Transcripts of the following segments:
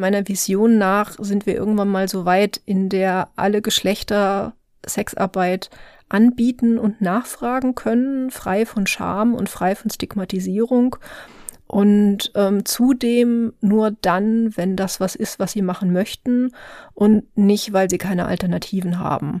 Meiner Vision nach sind wir irgendwann mal so weit, in der alle Geschlechter Sexarbeit anbieten und nachfragen können, frei von Scham und frei von Stigmatisierung. Und ähm, zudem nur dann, wenn das was ist, was sie machen möchten und nicht, weil sie keine Alternativen haben.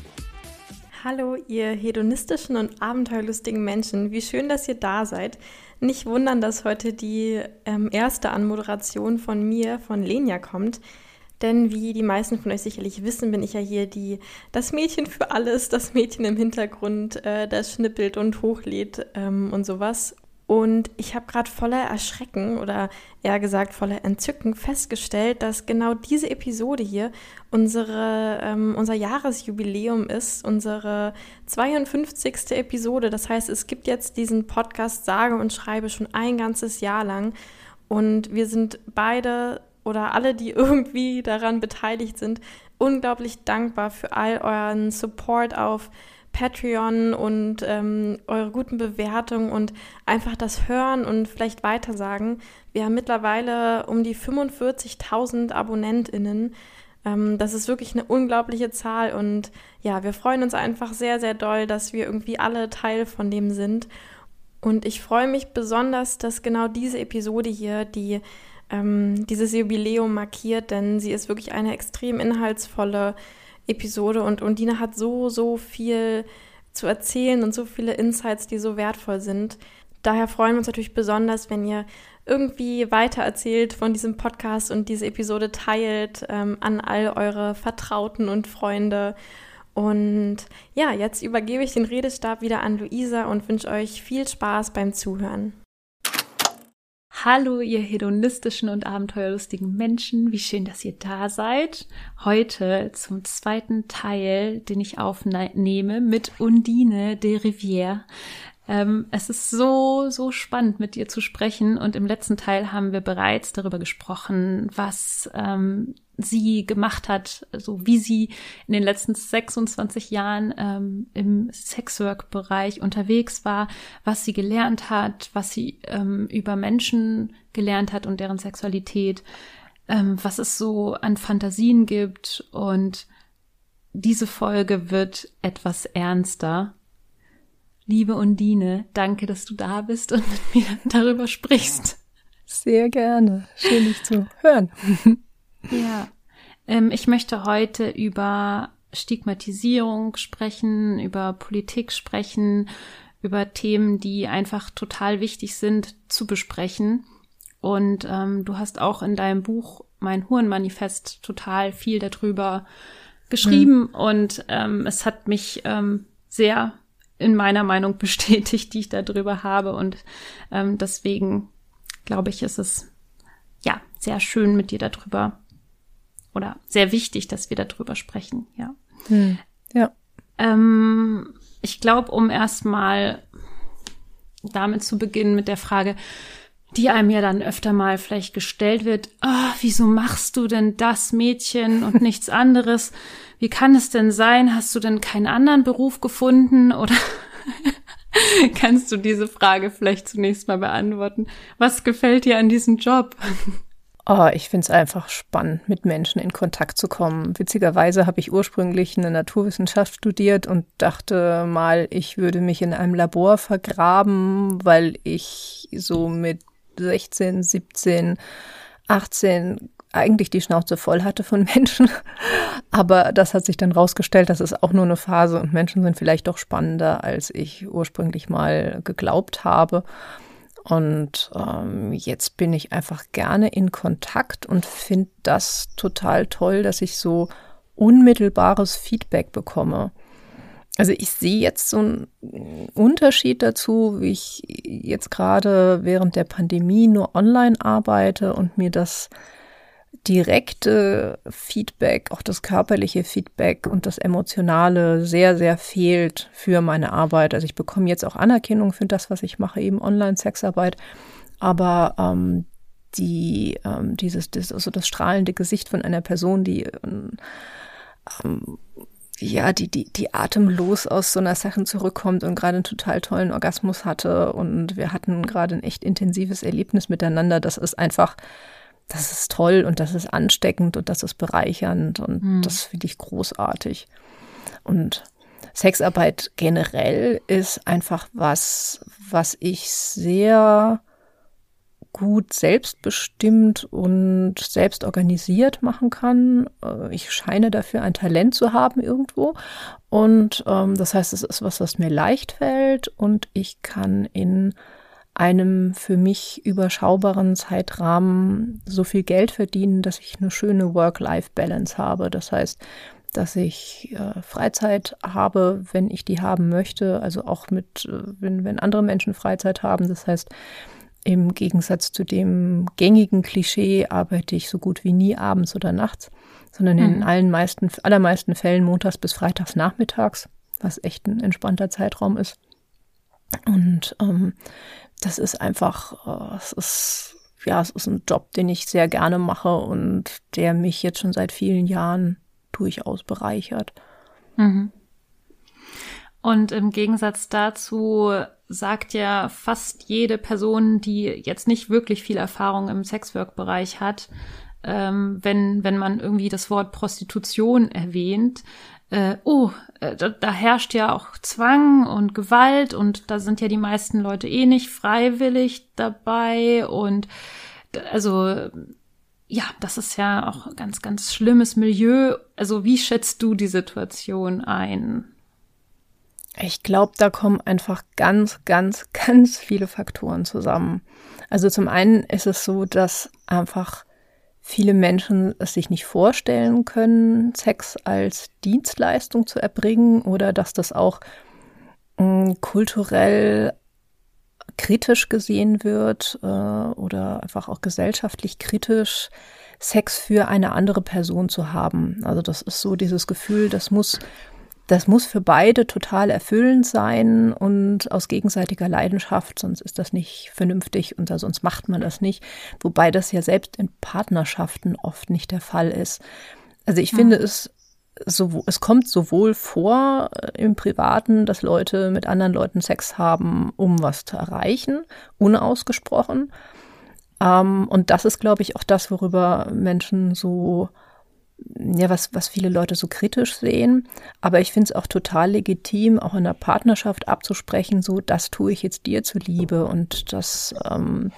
Hallo, ihr hedonistischen und abenteuerlustigen Menschen. Wie schön, dass ihr da seid. Nicht wundern, dass heute die ähm, erste Anmoderation von mir, von Lenia, kommt. Denn wie die meisten von euch sicherlich wissen, bin ich ja hier die, das Mädchen für alles, das Mädchen im Hintergrund, äh, das schnippelt und hochlädt ähm, und sowas. Und ich habe gerade voller Erschrecken oder eher gesagt voller Entzücken festgestellt, dass genau diese Episode hier unsere, ähm, unser Jahresjubiläum ist, unsere 52. Episode. Das heißt, es gibt jetzt diesen Podcast sage und schreibe schon ein ganzes Jahr lang. Und wir sind beide oder alle, die irgendwie daran beteiligt sind, unglaublich dankbar für all euren Support auf Patreon und ähm, eure guten Bewertungen und einfach das Hören und vielleicht weitersagen. Wir haben mittlerweile um die 45.000 AbonnentInnen. Ähm, das ist wirklich eine unglaubliche Zahl und ja, wir freuen uns einfach sehr, sehr doll, dass wir irgendwie alle Teil von dem sind. Und ich freue mich besonders, dass genau diese Episode hier, die ähm, dieses Jubiläum markiert, denn sie ist wirklich eine extrem inhaltsvolle Episode und Undine hat so, so viel zu erzählen und so viele Insights, die so wertvoll sind. Daher freuen wir uns natürlich besonders, wenn ihr irgendwie weiter erzählt von diesem Podcast und diese Episode teilt ähm, an all eure Vertrauten und Freunde. Und ja, jetzt übergebe ich den Redestab wieder an Luisa und wünsche euch viel Spaß beim Zuhören. Hallo, ihr hedonistischen und abenteuerlustigen Menschen. Wie schön, dass ihr da seid. Heute zum zweiten Teil, den ich aufnehme mit Undine de Rivière. Ähm, es ist so, so spannend, mit dir zu sprechen. Und im letzten Teil haben wir bereits darüber gesprochen, was ähm, sie gemacht hat, so wie sie in den letzten 26 Jahren ähm, im Sexwork-Bereich unterwegs war, was sie gelernt hat, was sie ähm, über Menschen gelernt hat und deren Sexualität, ähm, was es so an Fantasien gibt. Und diese Folge wird etwas ernster Liebe Undine, danke, dass du da bist und mit mir darüber sprichst. Sehr gerne. Schön, dich zu hören. Ja. Ähm, ich möchte heute über Stigmatisierung sprechen, über Politik sprechen, über Themen, die einfach total wichtig sind zu besprechen. Und ähm, du hast auch in deinem Buch mein Hurenmanifest total viel darüber geschrieben mhm. und ähm, es hat mich ähm, sehr in meiner Meinung bestätigt, die ich darüber habe. Und ähm, deswegen glaube ich, ist es ja sehr schön mit dir darüber oder sehr wichtig, dass wir darüber sprechen. Ja. Hm. Ja. Ähm, ich glaube, um erstmal damit zu beginnen mit der Frage, die einem ja dann öfter mal vielleicht gestellt wird, oh, wieso machst du denn das Mädchen und nichts anderes? Wie kann es denn sein? Hast du denn keinen anderen Beruf gefunden oder kannst du diese Frage vielleicht zunächst mal beantworten? Was gefällt dir an diesem Job? Oh, ich finde es einfach spannend, mit Menschen in Kontakt zu kommen. Witzigerweise habe ich ursprünglich eine Naturwissenschaft studiert und dachte mal, ich würde mich in einem Labor vergraben, weil ich so mit 16, 17, 18 eigentlich die Schnauze voll hatte von Menschen. Aber das hat sich dann rausgestellt, das ist auch nur eine Phase und Menschen sind vielleicht doch spannender, als ich ursprünglich mal geglaubt habe. Und ähm, jetzt bin ich einfach gerne in Kontakt und finde das total toll, dass ich so unmittelbares Feedback bekomme. Also ich sehe jetzt so einen Unterschied dazu, wie ich jetzt gerade während der Pandemie nur online arbeite und mir das direkte Feedback, auch das körperliche Feedback und das emotionale sehr, sehr fehlt für meine Arbeit. Also ich bekomme jetzt auch Anerkennung für das, was ich mache, eben Online-Sexarbeit. Aber ähm, die, ähm, dieses, das, also das strahlende Gesicht von einer Person, die ähm, ja, die, die, die atemlos aus so einer Sache zurückkommt und gerade einen total tollen Orgasmus hatte. Und wir hatten gerade ein echt intensives Erlebnis miteinander. Das ist einfach, das ist toll und das ist ansteckend und das ist bereichernd und mhm. das finde ich großartig. Und Sexarbeit generell ist einfach was, was ich sehr gut selbstbestimmt und selbst organisiert machen kann. Äh, ich scheine dafür ein Talent zu haben irgendwo. Und ähm, das heißt, es ist was, was mir leicht fällt und ich kann in einem für mich überschaubaren Zeitrahmen so viel Geld verdienen, dass ich eine schöne Work-Life-Balance habe. Das heißt, dass ich äh, Freizeit habe, wenn ich die haben möchte, also auch mit, äh, wenn, wenn andere Menschen Freizeit haben. Das heißt, im Gegensatz zu dem gängigen Klischee arbeite ich so gut wie nie abends oder nachts, sondern in mhm. allen meisten, allermeisten Fällen montags bis freitags nachmittags, was echt ein entspannter Zeitraum ist. Und ähm, das ist einfach, äh, es ist, ja, es ist ein Job, den ich sehr gerne mache und der mich jetzt schon seit vielen Jahren durchaus bereichert. Mhm. Und im Gegensatz dazu sagt ja fast jede Person, die jetzt nicht wirklich viel Erfahrung im Sexwork-Bereich hat, ähm, wenn, wenn man irgendwie das Wort Prostitution erwähnt, äh, oh, äh, da, da herrscht ja auch Zwang und Gewalt und da sind ja die meisten Leute eh nicht freiwillig dabei und also ja, das ist ja auch ganz, ganz schlimmes Milieu. Also wie schätzt du die Situation ein? Ich glaube, da kommen einfach ganz, ganz, ganz viele Faktoren zusammen. Also zum einen ist es so, dass einfach viele Menschen es sich nicht vorstellen können, Sex als Dienstleistung zu erbringen oder dass das auch mh, hm, kulturell kritisch gesehen wird äh, oder einfach auch gesellschaftlich kritisch, Sex für eine andere Person zu haben. Also das ist so dieses Gefühl, das muss das muss für beide total erfüllend sein und aus gegenseitiger Leidenschaft, sonst ist das nicht vernünftig und sonst macht man das nicht. Wobei das ja selbst in Partnerschaften oft nicht der Fall ist. Also ich mhm. finde es so, es kommt sowohl vor äh, im Privaten, dass Leute mit anderen Leuten Sex haben, um was zu erreichen, unausgesprochen. Ähm, und das ist, glaube ich, auch das, worüber Menschen so ja, was, was viele Leute so kritisch sehen. Aber ich finde es auch total legitim, auch in der Partnerschaft abzusprechen, so, das tue ich jetzt dir zuliebe und das, ähm,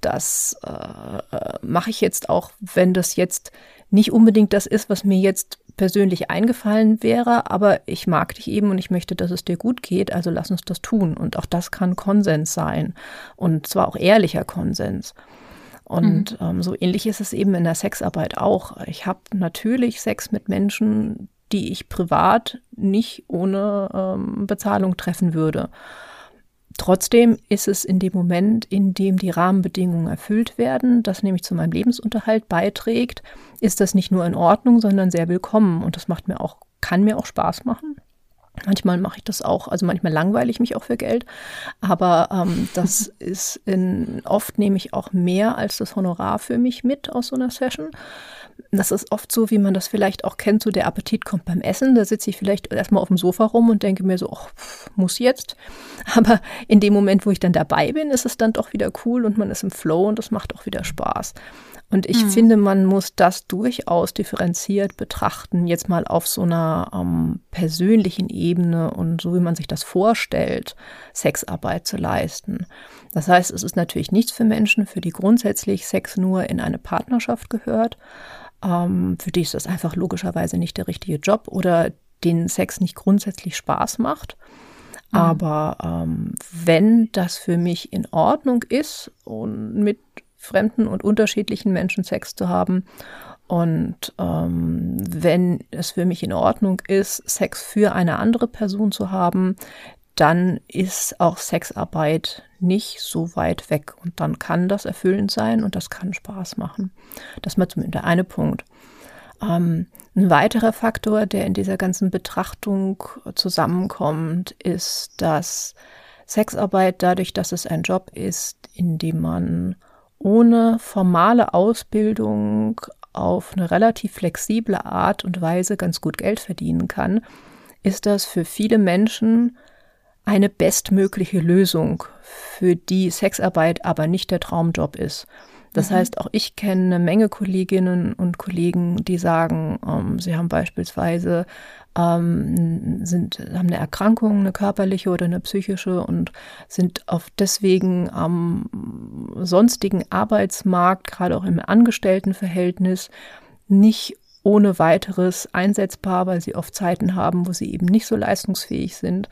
das äh, mache ich jetzt auch, wenn das jetzt nicht unbedingt das ist, was mir jetzt persönlich eingefallen wäre, aber ich mag dich eben und ich möchte, dass es dir gut geht, also lass uns das tun. Und auch das kann Konsens sein und zwar auch ehrlicher Konsens. Und mhm. ähm, so ähnlich ist es eben in der Sexarbeit auch. Ich habe natürlich Sex mit Menschen, die ich privat nicht ohne ähm, Bezahlung treffen würde. Trotzdem ist es in dem Moment, in dem die Rahmenbedingungen erfüllt werden, das nämlich zu meinem Lebensunterhalt beiträgt, ist das nicht nur in Ordnung, sondern sehr willkommen. Und das macht mir auch, kann mir auch Spaß machen. Manchmal mache ich das auch, also manchmal langweile ich mich auch für Geld, aber ähm, das ist in, oft nehme ich auch mehr als das Honorar für mich mit aus so einer Session. Das ist oft so, wie man das vielleicht auch kennt, so der Appetit kommt beim Essen. Da sitze ich vielleicht erstmal auf dem Sofa rum und denke mir so, ach, muss jetzt. Aber in dem Moment, wo ich dann dabei bin, ist es dann doch wieder cool und man ist im Flow und das macht auch wieder Spaß. Und ich mhm. finde, man muss das durchaus differenziert betrachten, jetzt mal auf so einer ähm, persönlichen Ebene und so, wie man sich das vorstellt, Sexarbeit zu leisten. Das heißt, es ist natürlich nichts für Menschen, für die grundsätzlich Sex nur in eine Partnerschaft gehört. Ähm, für die ist das einfach logischerweise nicht der richtige Job oder den Sex nicht grundsätzlich Spaß macht. Mhm. Aber ähm, wenn das für mich in Ordnung ist und mit fremden und unterschiedlichen Menschen Sex zu haben Und ähm, wenn es für mich in Ordnung ist, Sex für eine andere Person zu haben, dann ist auch Sexarbeit nicht so weit weg. Und dann kann das erfüllend sein und das kann Spaß machen. Das ist mal zumindest der eine Punkt. Ähm, ein weiterer Faktor, der in dieser ganzen Betrachtung zusammenkommt, ist, dass Sexarbeit dadurch, dass es ein Job ist, in dem man ohne formale Ausbildung auf eine relativ flexible Art und Weise ganz gut Geld verdienen kann, ist das für viele Menschen eine bestmögliche Lösung, für die Sexarbeit aber nicht der Traumjob ist. Das mhm. heißt, auch ich kenne eine Menge Kolleginnen und Kollegen, die sagen, ähm, sie haben beispielsweise ähm, sind, haben eine Erkrankung, eine körperliche oder eine psychische und sind auf deswegen am sonstigen Arbeitsmarkt, gerade auch im Angestelltenverhältnis, nicht ohne weiteres einsetzbar, weil sie oft Zeiten haben, wo sie eben nicht so leistungsfähig sind.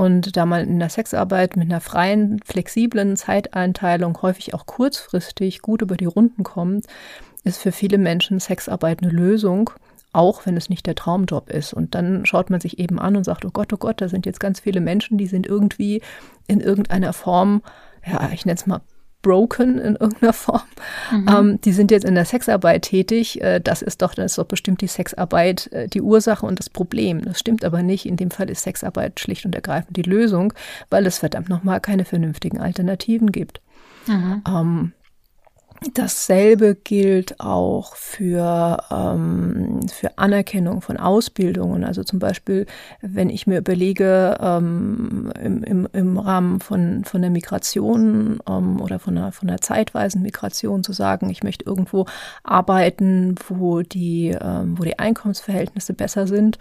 Und da man in der Sexarbeit mit einer freien, flexiblen Zeiteinteilung häufig auch kurzfristig gut über die Runden kommt, ist für viele Menschen Sexarbeit eine Lösung, auch wenn es nicht der Traumjob ist. Und dann schaut man sich eben an und sagt, oh Gott, oh Gott, da sind jetzt ganz viele Menschen, die sind irgendwie in irgendeiner Form, ja, ich nenne es mal broken in irgendeiner Form. Mhm. Ähm, die sind jetzt in der Sexarbeit tätig. Äh, das ist doch, das ist doch bestimmt die Sexarbeit äh, die Ursache und das Problem. Das stimmt aber nicht. In dem Fall ist Sexarbeit schlicht und ergreifend die Lösung, weil es verdammt nochmal keine vernünftigen Alternativen gibt. Mhm. Ähm, Dasselbe gilt auch für, ähm, für Anerkennung von Ausbildungen. Also zum Beispiel, wenn ich mir überlege, ähm, im, im, im Rahmen von, von der Migration ähm, oder von einer, von einer zeitweisen Migration zu sagen, ich möchte irgendwo arbeiten, wo die, ähm, wo die Einkommensverhältnisse besser sind.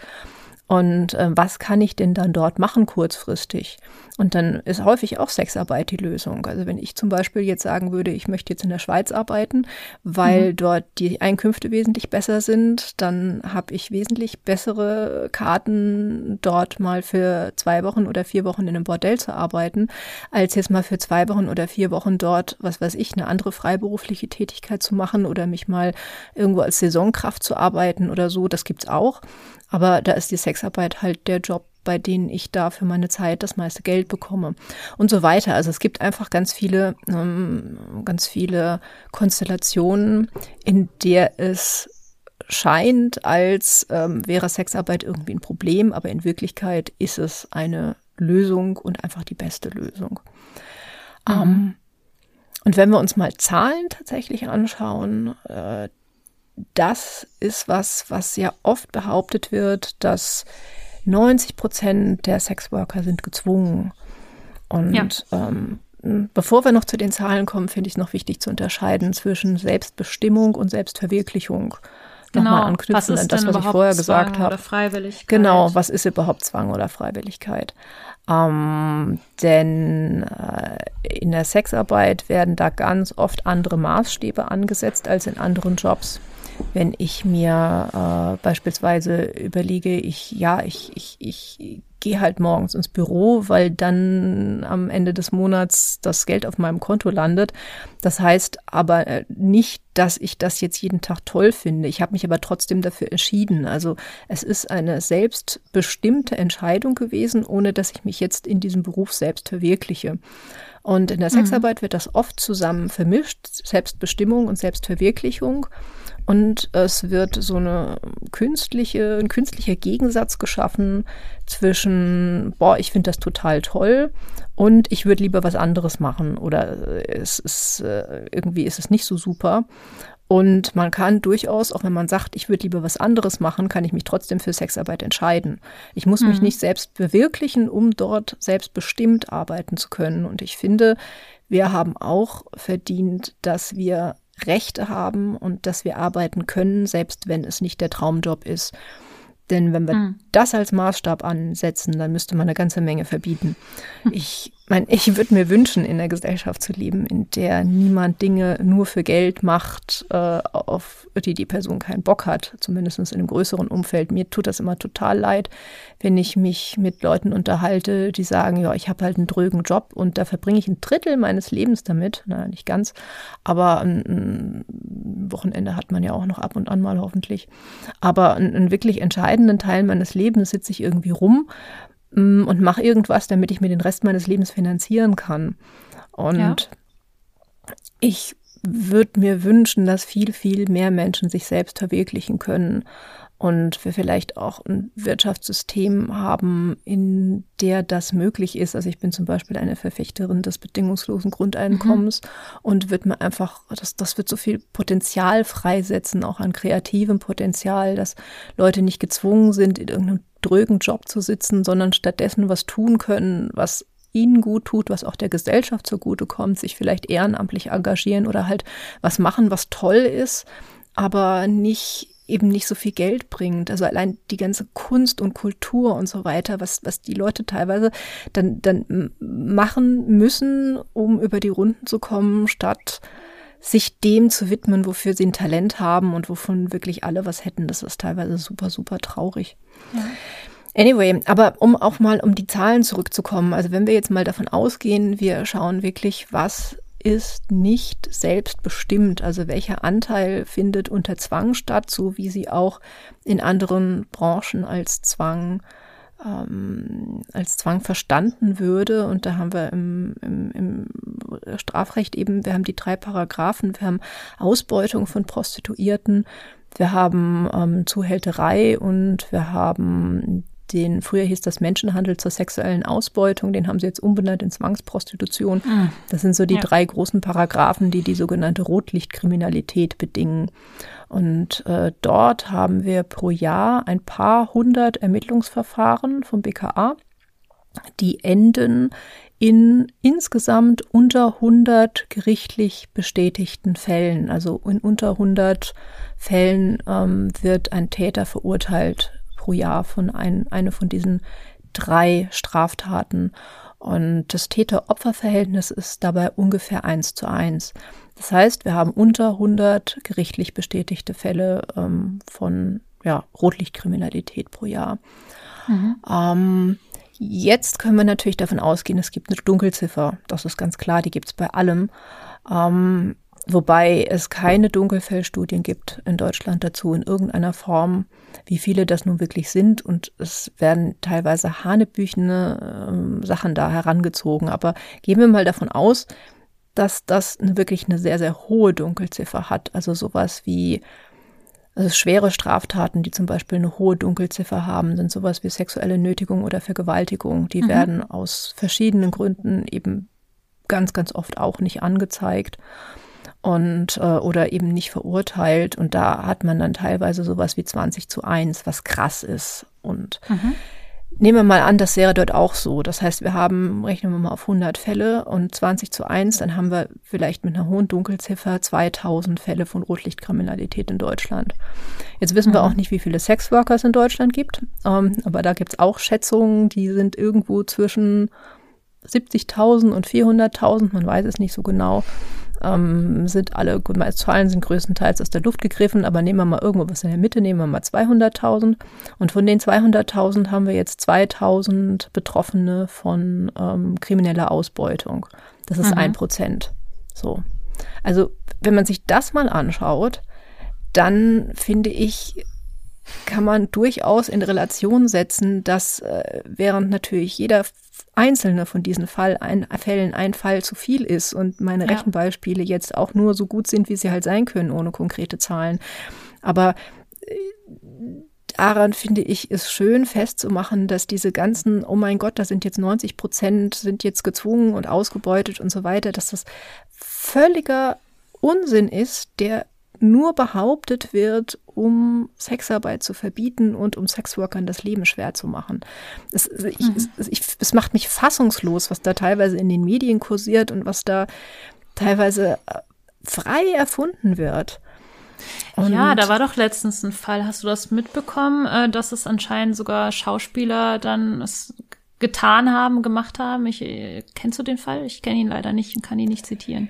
Und äh, was kann ich denn dann dort machen kurzfristig? Und dann ist häufig auch Sexarbeit die Lösung. Also wenn ich zum Beispiel jetzt sagen würde, ich möchte jetzt in der Schweiz arbeiten, weil mhm. dort die Einkünfte wesentlich besser sind, dann habe ich wesentlich bessere Karten, dort mal für zwei Wochen oder vier Wochen in einem Bordell zu arbeiten, als jetzt mal für zwei Wochen oder vier Wochen dort, was weiß ich, eine andere freiberufliche Tätigkeit zu machen oder mich mal irgendwo als Saisonkraft zu arbeiten oder so. Das gibt's auch. Aber da ist die Sexarbeit halt der Job, bei denen ich da für meine Zeit das meiste Geld bekomme und so weiter. Also es gibt einfach ganz viele, ähm, ganz viele Konstellationen, in der es scheint, als ähm, wäre Sexarbeit irgendwie ein Problem, aber in Wirklichkeit ist es eine Lösung und einfach die beste Lösung. Mhm. Ähm, und wenn wir uns mal Zahlen tatsächlich anschauen, äh, das ist was, was ja oft behauptet wird, dass 90 Prozent der Sexworker sind gezwungen. Und ja. ähm, bevor wir noch zu den Zahlen kommen, finde ich es noch wichtig zu unterscheiden zwischen Selbstbestimmung und Selbstverwirklichung. Genau. Nochmal anknüpfen an das, was ich vorher Zwang gesagt habe. Freiwilligkeit. Genau, was ist überhaupt Zwang oder Freiwilligkeit? Ähm, denn äh, in der Sexarbeit werden da ganz oft andere Maßstäbe angesetzt als in anderen Jobs wenn ich mir äh, beispielsweise überlege, ich, ja, ich, ich, ich gehe halt morgens ins Büro, weil dann am Ende des Monats das Geld auf meinem Konto landet. Das heißt aber äh, nicht, dass ich das jetzt jeden Tag toll finde. Ich habe mich aber trotzdem dafür entschieden. Also es ist eine selbstbestimmte Entscheidung gewesen, ohne dass ich mich jetzt in diesem Beruf selbst verwirkliche. Und in der mhm. Sexarbeit wird das oft zusammen vermischt, Selbstbestimmung und Selbstverwirklichung. Und es wird so eine künstliche, ein künstlicher Gegensatz geschaffen zwischen, boah, ich finde das total toll und ich würde lieber was anderes machen oder es ist äh, irgendwie ist es nicht so super. Und man kann durchaus, auch wenn man sagt, ich würde lieber was anderes machen, kann ich mich trotzdem für Sexarbeit entscheiden. Ich muss mhm. mich nicht selbst verwirklichen, um dort selbstbestimmt arbeiten zu können. Und ich finde, wir haben auch verdient, dass wir Rechte haben und dass wir arbeiten können, selbst wenn es nicht der Traumjob ist. Denn wenn wir mhm. das als Maßstab ansetzen, dann müsste man eine ganze Menge verbieten. Ich mein, ich würde mir wünschen, in einer Gesellschaft zu leben, in der niemand Dinge nur für Geld macht, äh, auf die die Person keinen Bock hat, zumindest in einem größeren Umfeld. Mir tut das immer total leid, wenn ich mich mit Leuten unterhalte, die sagen, ja, ich habe halt einen drögen Job und da verbringe ich ein Drittel meines Lebens damit. Na, nicht ganz, aber ein, ein Wochenende hat man ja auch noch ab und an mal hoffentlich. Aber einen, einen wirklich entscheidenden Teil meines Lebens sitze ich irgendwie rum und mache irgendwas, damit ich mir den Rest meines Lebens finanzieren kann. Und ja. ich würde mir wünschen, dass viel, viel mehr Menschen sich selbst verwirklichen können und wir vielleicht auch ein Wirtschaftssystem haben, in der das möglich ist. Also ich bin zum Beispiel eine Verfechterin des bedingungslosen Grundeinkommens mhm. und wird mir einfach, das, das wird so viel Potenzial freisetzen, auch an kreativem Potenzial, dass Leute nicht gezwungen sind, in irgendeinem drögen Job zu sitzen, sondern stattdessen was tun können, was ihnen gut tut, was auch der Gesellschaft zugute kommt, sich vielleicht ehrenamtlich engagieren oder halt was machen, was toll ist, aber nicht eben nicht so viel Geld bringt. Also allein die ganze Kunst und Kultur und so weiter, was, was die Leute teilweise dann, dann machen müssen, um über die Runden zu kommen, statt sich dem zu widmen, wofür sie ein Talent haben und wovon wirklich alle was hätten. Das ist teilweise super, super traurig. Ja. Anyway, aber um auch mal um die Zahlen zurückzukommen, also wenn wir jetzt mal davon ausgehen, wir schauen wirklich, was ist nicht selbstbestimmt, also welcher Anteil findet unter Zwang statt, so wie sie auch in anderen Branchen als Zwang ähm, als Zwang verstanden würde. Und da haben wir im, im, im Strafrecht eben, wir haben die drei Paragraphen, wir haben Ausbeutung von Prostituierten, wir haben ähm, Zuhälterei und wir haben den, früher hieß das Menschenhandel zur sexuellen Ausbeutung, den haben sie jetzt umbenannt in Zwangsprostitution. Mhm. Das sind so die ja. drei großen Paragraphen, die die sogenannte Rotlichtkriminalität bedingen. Und äh, dort haben wir pro Jahr ein paar hundert Ermittlungsverfahren vom BKA, die enden in insgesamt unter 100 gerichtlich bestätigten Fällen. Also in unter 100 Fällen ähm, wird ein Täter verurteilt pro Jahr von ein, eine von diesen drei Straftaten. Und das Täter-Opfer-Verhältnis ist dabei ungefähr eins zu eins. Das heißt, wir haben unter 100 gerichtlich bestätigte Fälle ähm, von ja, Rotlichtkriminalität pro Jahr. Mhm. Ähm, jetzt können wir natürlich davon ausgehen, es gibt eine Dunkelziffer. Das ist ganz klar, die gibt es bei allem. Ähm, Wobei es keine Dunkelfellstudien gibt in Deutschland dazu in irgendeiner Form, wie viele das nun wirklich sind. Und es werden teilweise hanebüchene äh, Sachen da herangezogen. Aber gehen wir mal davon aus, dass das wirklich eine sehr, sehr hohe Dunkelziffer hat. Also sowas wie also schwere Straftaten, die zum Beispiel eine hohe Dunkelziffer haben, sind sowas wie sexuelle Nötigung oder Vergewaltigung. Die mhm. werden aus verschiedenen Gründen eben ganz, ganz oft auch nicht angezeigt und äh, oder eben nicht verurteilt. Und da hat man dann teilweise sowas wie 20 zu 1, was krass ist. Und mhm. Nehmen wir mal an, das wäre dort auch so. Das heißt, wir haben, rechnen wir mal auf 100 Fälle und 20 zu 1, dann haben wir vielleicht mit einer hohen Dunkelziffer 2000 Fälle von Rotlichtkriminalität in Deutschland. Jetzt wissen mhm. wir auch nicht, wie viele Sexworkers in Deutschland gibt, ähm, aber da gibt es auch Schätzungen, die sind irgendwo zwischen 70.000 und 400.000, man weiß es nicht so genau ähm, sind alle, gut, meine Zahlen sind größtenteils aus der Luft gegriffen, aber nehmen wir mal irgendwo was in der Mitte, nehmen wir mal 200.000. Und von den 200.000 haben wir jetzt 2.000 Betroffene von ähm, krimineller Ausbeutung. Das ist mhm. ein Prozent. So. Also, wenn man sich das mal anschaut, dann finde ich, kann man durchaus in Relation setzen, dass äh, während natürlich jeder einzelne von diesen Fall, ein, Fällen ein Fall zu viel ist und meine ja. Rechenbeispiele jetzt auch nur so gut sind, wie sie halt sein können, ohne konkrete Zahlen. Aber äh, daran finde ich es schön festzumachen, dass diese ganzen, oh mein Gott, da sind jetzt 90 Prozent, sind jetzt gezwungen und ausgebeutet und so weiter, dass das völliger Unsinn ist, der nur behauptet wird, um Sexarbeit zu verbieten und um Sexworkern das Leben schwer zu machen. Es, ich, mhm. es, ich, es macht mich fassungslos, was da teilweise in den Medien kursiert und was da teilweise äh, frei erfunden wird. Und ja, da war doch letztens ein Fall, hast du das mitbekommen, äh, dass es anscheinend sogar Schauspieler dann es getan haben, gemacht haben. Ich, äh, kennst du den Fall? Ich kenne ihn leider nicht und kann ihn nicht zitieren.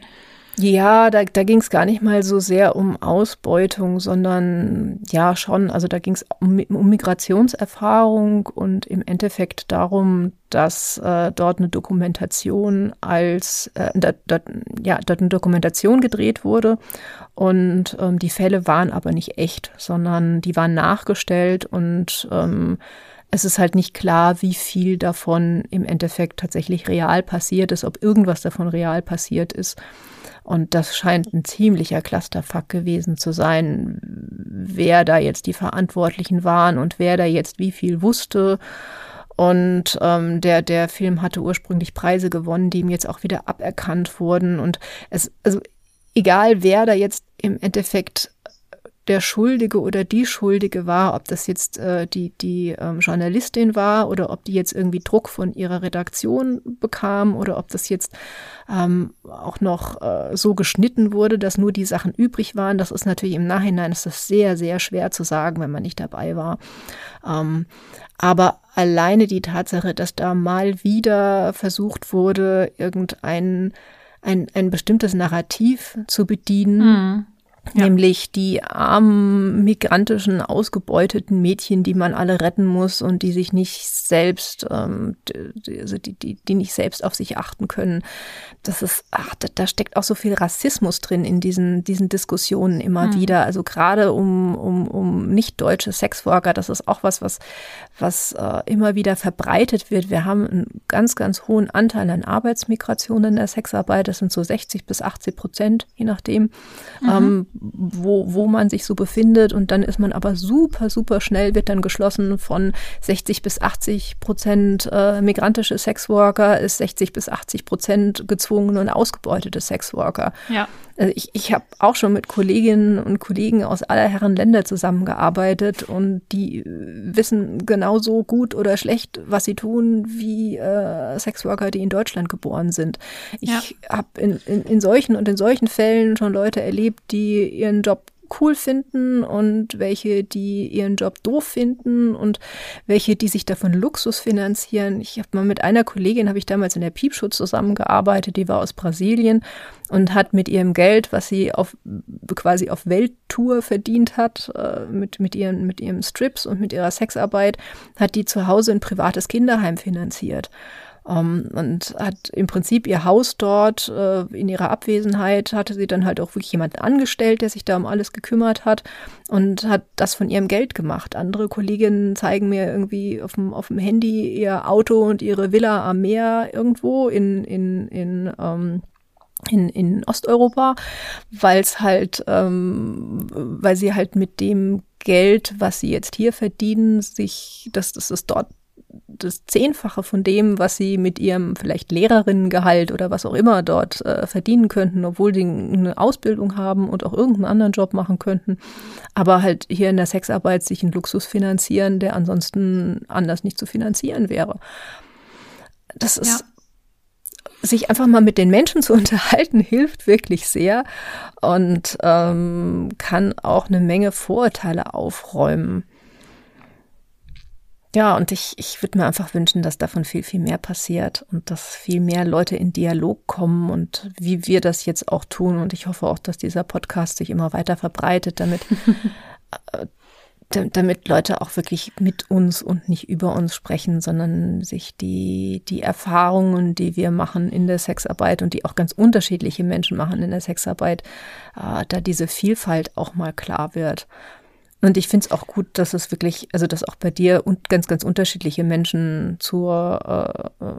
Ja, da, da ging es gar nicht mal so sehr um Ausbeutung, sondern ja schon, also da ging es um, um, Migrationserfahrung und im Endeffekt darum, dass äh, dort eine Dokumentation als äh, da, da, ja dort eine Dokumentation gedreht wurde. Und ähm, die Fälle waren aber nicht echt, sondern die waren nachgestellt und ähm, es ist halt nicht klar, wie viel davon im Endeffekt tatsächlich real passiert ist, ob irgendwas davon real passiert ist. Und das scheint ein ziemlicher Clusterfuck gewesen zu sein, wer da jetzt die Verantwortlichen waren und wer da jetzt wie viel wusste. Und ähm, der, der Film hatte ursprünglich Preise gewonnen, die ihm jetzt auch wieder aberkannt wurden. Und es, also egal wer da jetzt im Endeffekt der Schuldige oder die Schuldige war, ob das jetzt äh, die, die ähm, Journalistin war oder ob die jetzt irgendwie Druck von ihrer Redaktion bekam oder ob das jetzt ähm, auch noch äh, so geschnitten wurde, dass nur die Sachen übrig waren. Das ist natürlich im Nachhinein ist das sehr, sehr schwer zu sagen, wenn man nicht dabei war. Ähm, aber alleine die Tatsache, dass da mal wieder versucht wurde, irgendein ein, ein bestimmtes Narrativ zu bedienen, mhm ja. Nämlich die armen, migrantischen, ausgebeuteten Mädchen, die man alle retten muss und die sich nicht selbst, ähm, die, also die, die, die nicht selbst auf sich achten können. Das ist, ach, da, da steckt auch so viel Rassismus drin in diesen, diesen Diskussionen immer mhm. wieder. Also gerade um, um, um nicht deutsche Sexworker, das ist auch was, was, was äh, immer wieder verbreitet wird. Wir haben einen ganz, ganz hohen Anteil an Arbeitsmigration in der Sexarbeit. Das sind so 60 bis 80 Prozent, je nachdem. Mhm. Ähm, wo, wo man sich so befindet. Und dann ist man aber super, super schnell, wird dann geschlossen von 60 bis 80 Prozent äh, migrantische Sexworker, ist 60 bis 80 Prozent gezwungene und ausgebeutete Sexworker. Ja. Also ich, ich habe auch schon mit Kolleginnen und Kollegen aus aller Herren Länder zusammengearbeitet und die wissen genauso gut oder schlecht, was sie tun, wie äh, Sexworker, die in Deutschland geboren sind. Ich ja. habe in, in, in solchen und in solchen Fällen schon Leute erlebt, die ihren Job cool finden und welche, die ihren Job doof finden und welche, die sich davon Luxus finanzieren. Ich habe mal mit einer Kollegin, habe ich damals in der Piepschutz zusammengearbeitet, die war aus Brasilien und hat mit ihrem Geld, was sie auf quasi auf Welttour verdient hat, äh, mit, mit, ihren, mit ihrem Strips und mit ihrer Sexarbeit, hat die zu Hause ein privates Kinderheim finanziert. Ähm, und hat im Prinzip ihr Haus dort äh, in ihrer Abwesenheit hatte sie dann halt auch wirklich jemanden angestellt, der sich da um alles gekümmert hat und hat das von ihrem Geld gemacht. Andere Kolleginnen zeigen mir irgendwie auf dem, auf dem Handy ihr Auto und ihre Villa am Meer irgendwo in, in, in ähm, in, in Osteuropa, weil es halt, ähm, weil sie halt mit dem Geld, was sie jetzt hier verdienen, sich, dass das ist dort das Zehnfache von dem, was sie mit ihrem vielleicht Lehrerinnengehalt oder was auch immer dort äh, verdienen könnten, obwohl sie eine Ausbildung haben und auch irgendeinen anderen Job machen könnten, aber halt hier in der Sexarbeit sich einen Luxus finanzieren, der ansonsten anders nicht zu finanzieren wäre. Das ist ja sich einfach mal mit den Menschen zu unterhalten, hilft wirklich sehr und ähm, kann auch eine Menge Vorurteile aufräumen. Ja, und ich, ich würde mir einfach wünschen, dass davon viel, viel mehr passiert und dass viel mehr Leute in Dialog kommen und wie wir das jetzt auch tun. Und ich hoffe auch, dass dieser Podcast sich immer weiter verbreitet, damit, äh, damit Leute auch wirklich mit uns und nicht über uns sprechen, sondern sich die, die Erfahrungen, die wir machen in der Sexarbeit und die auch ganz unterschiedliche Menschen machen in der Sexarbeit, äh, da diese Vielfalt auch mal klar wird. Und ich finde es auch gut, dass es wirklich, also dass auch bei dir und ganz, ganz unterschiedliche Menschen zur, äh, äh,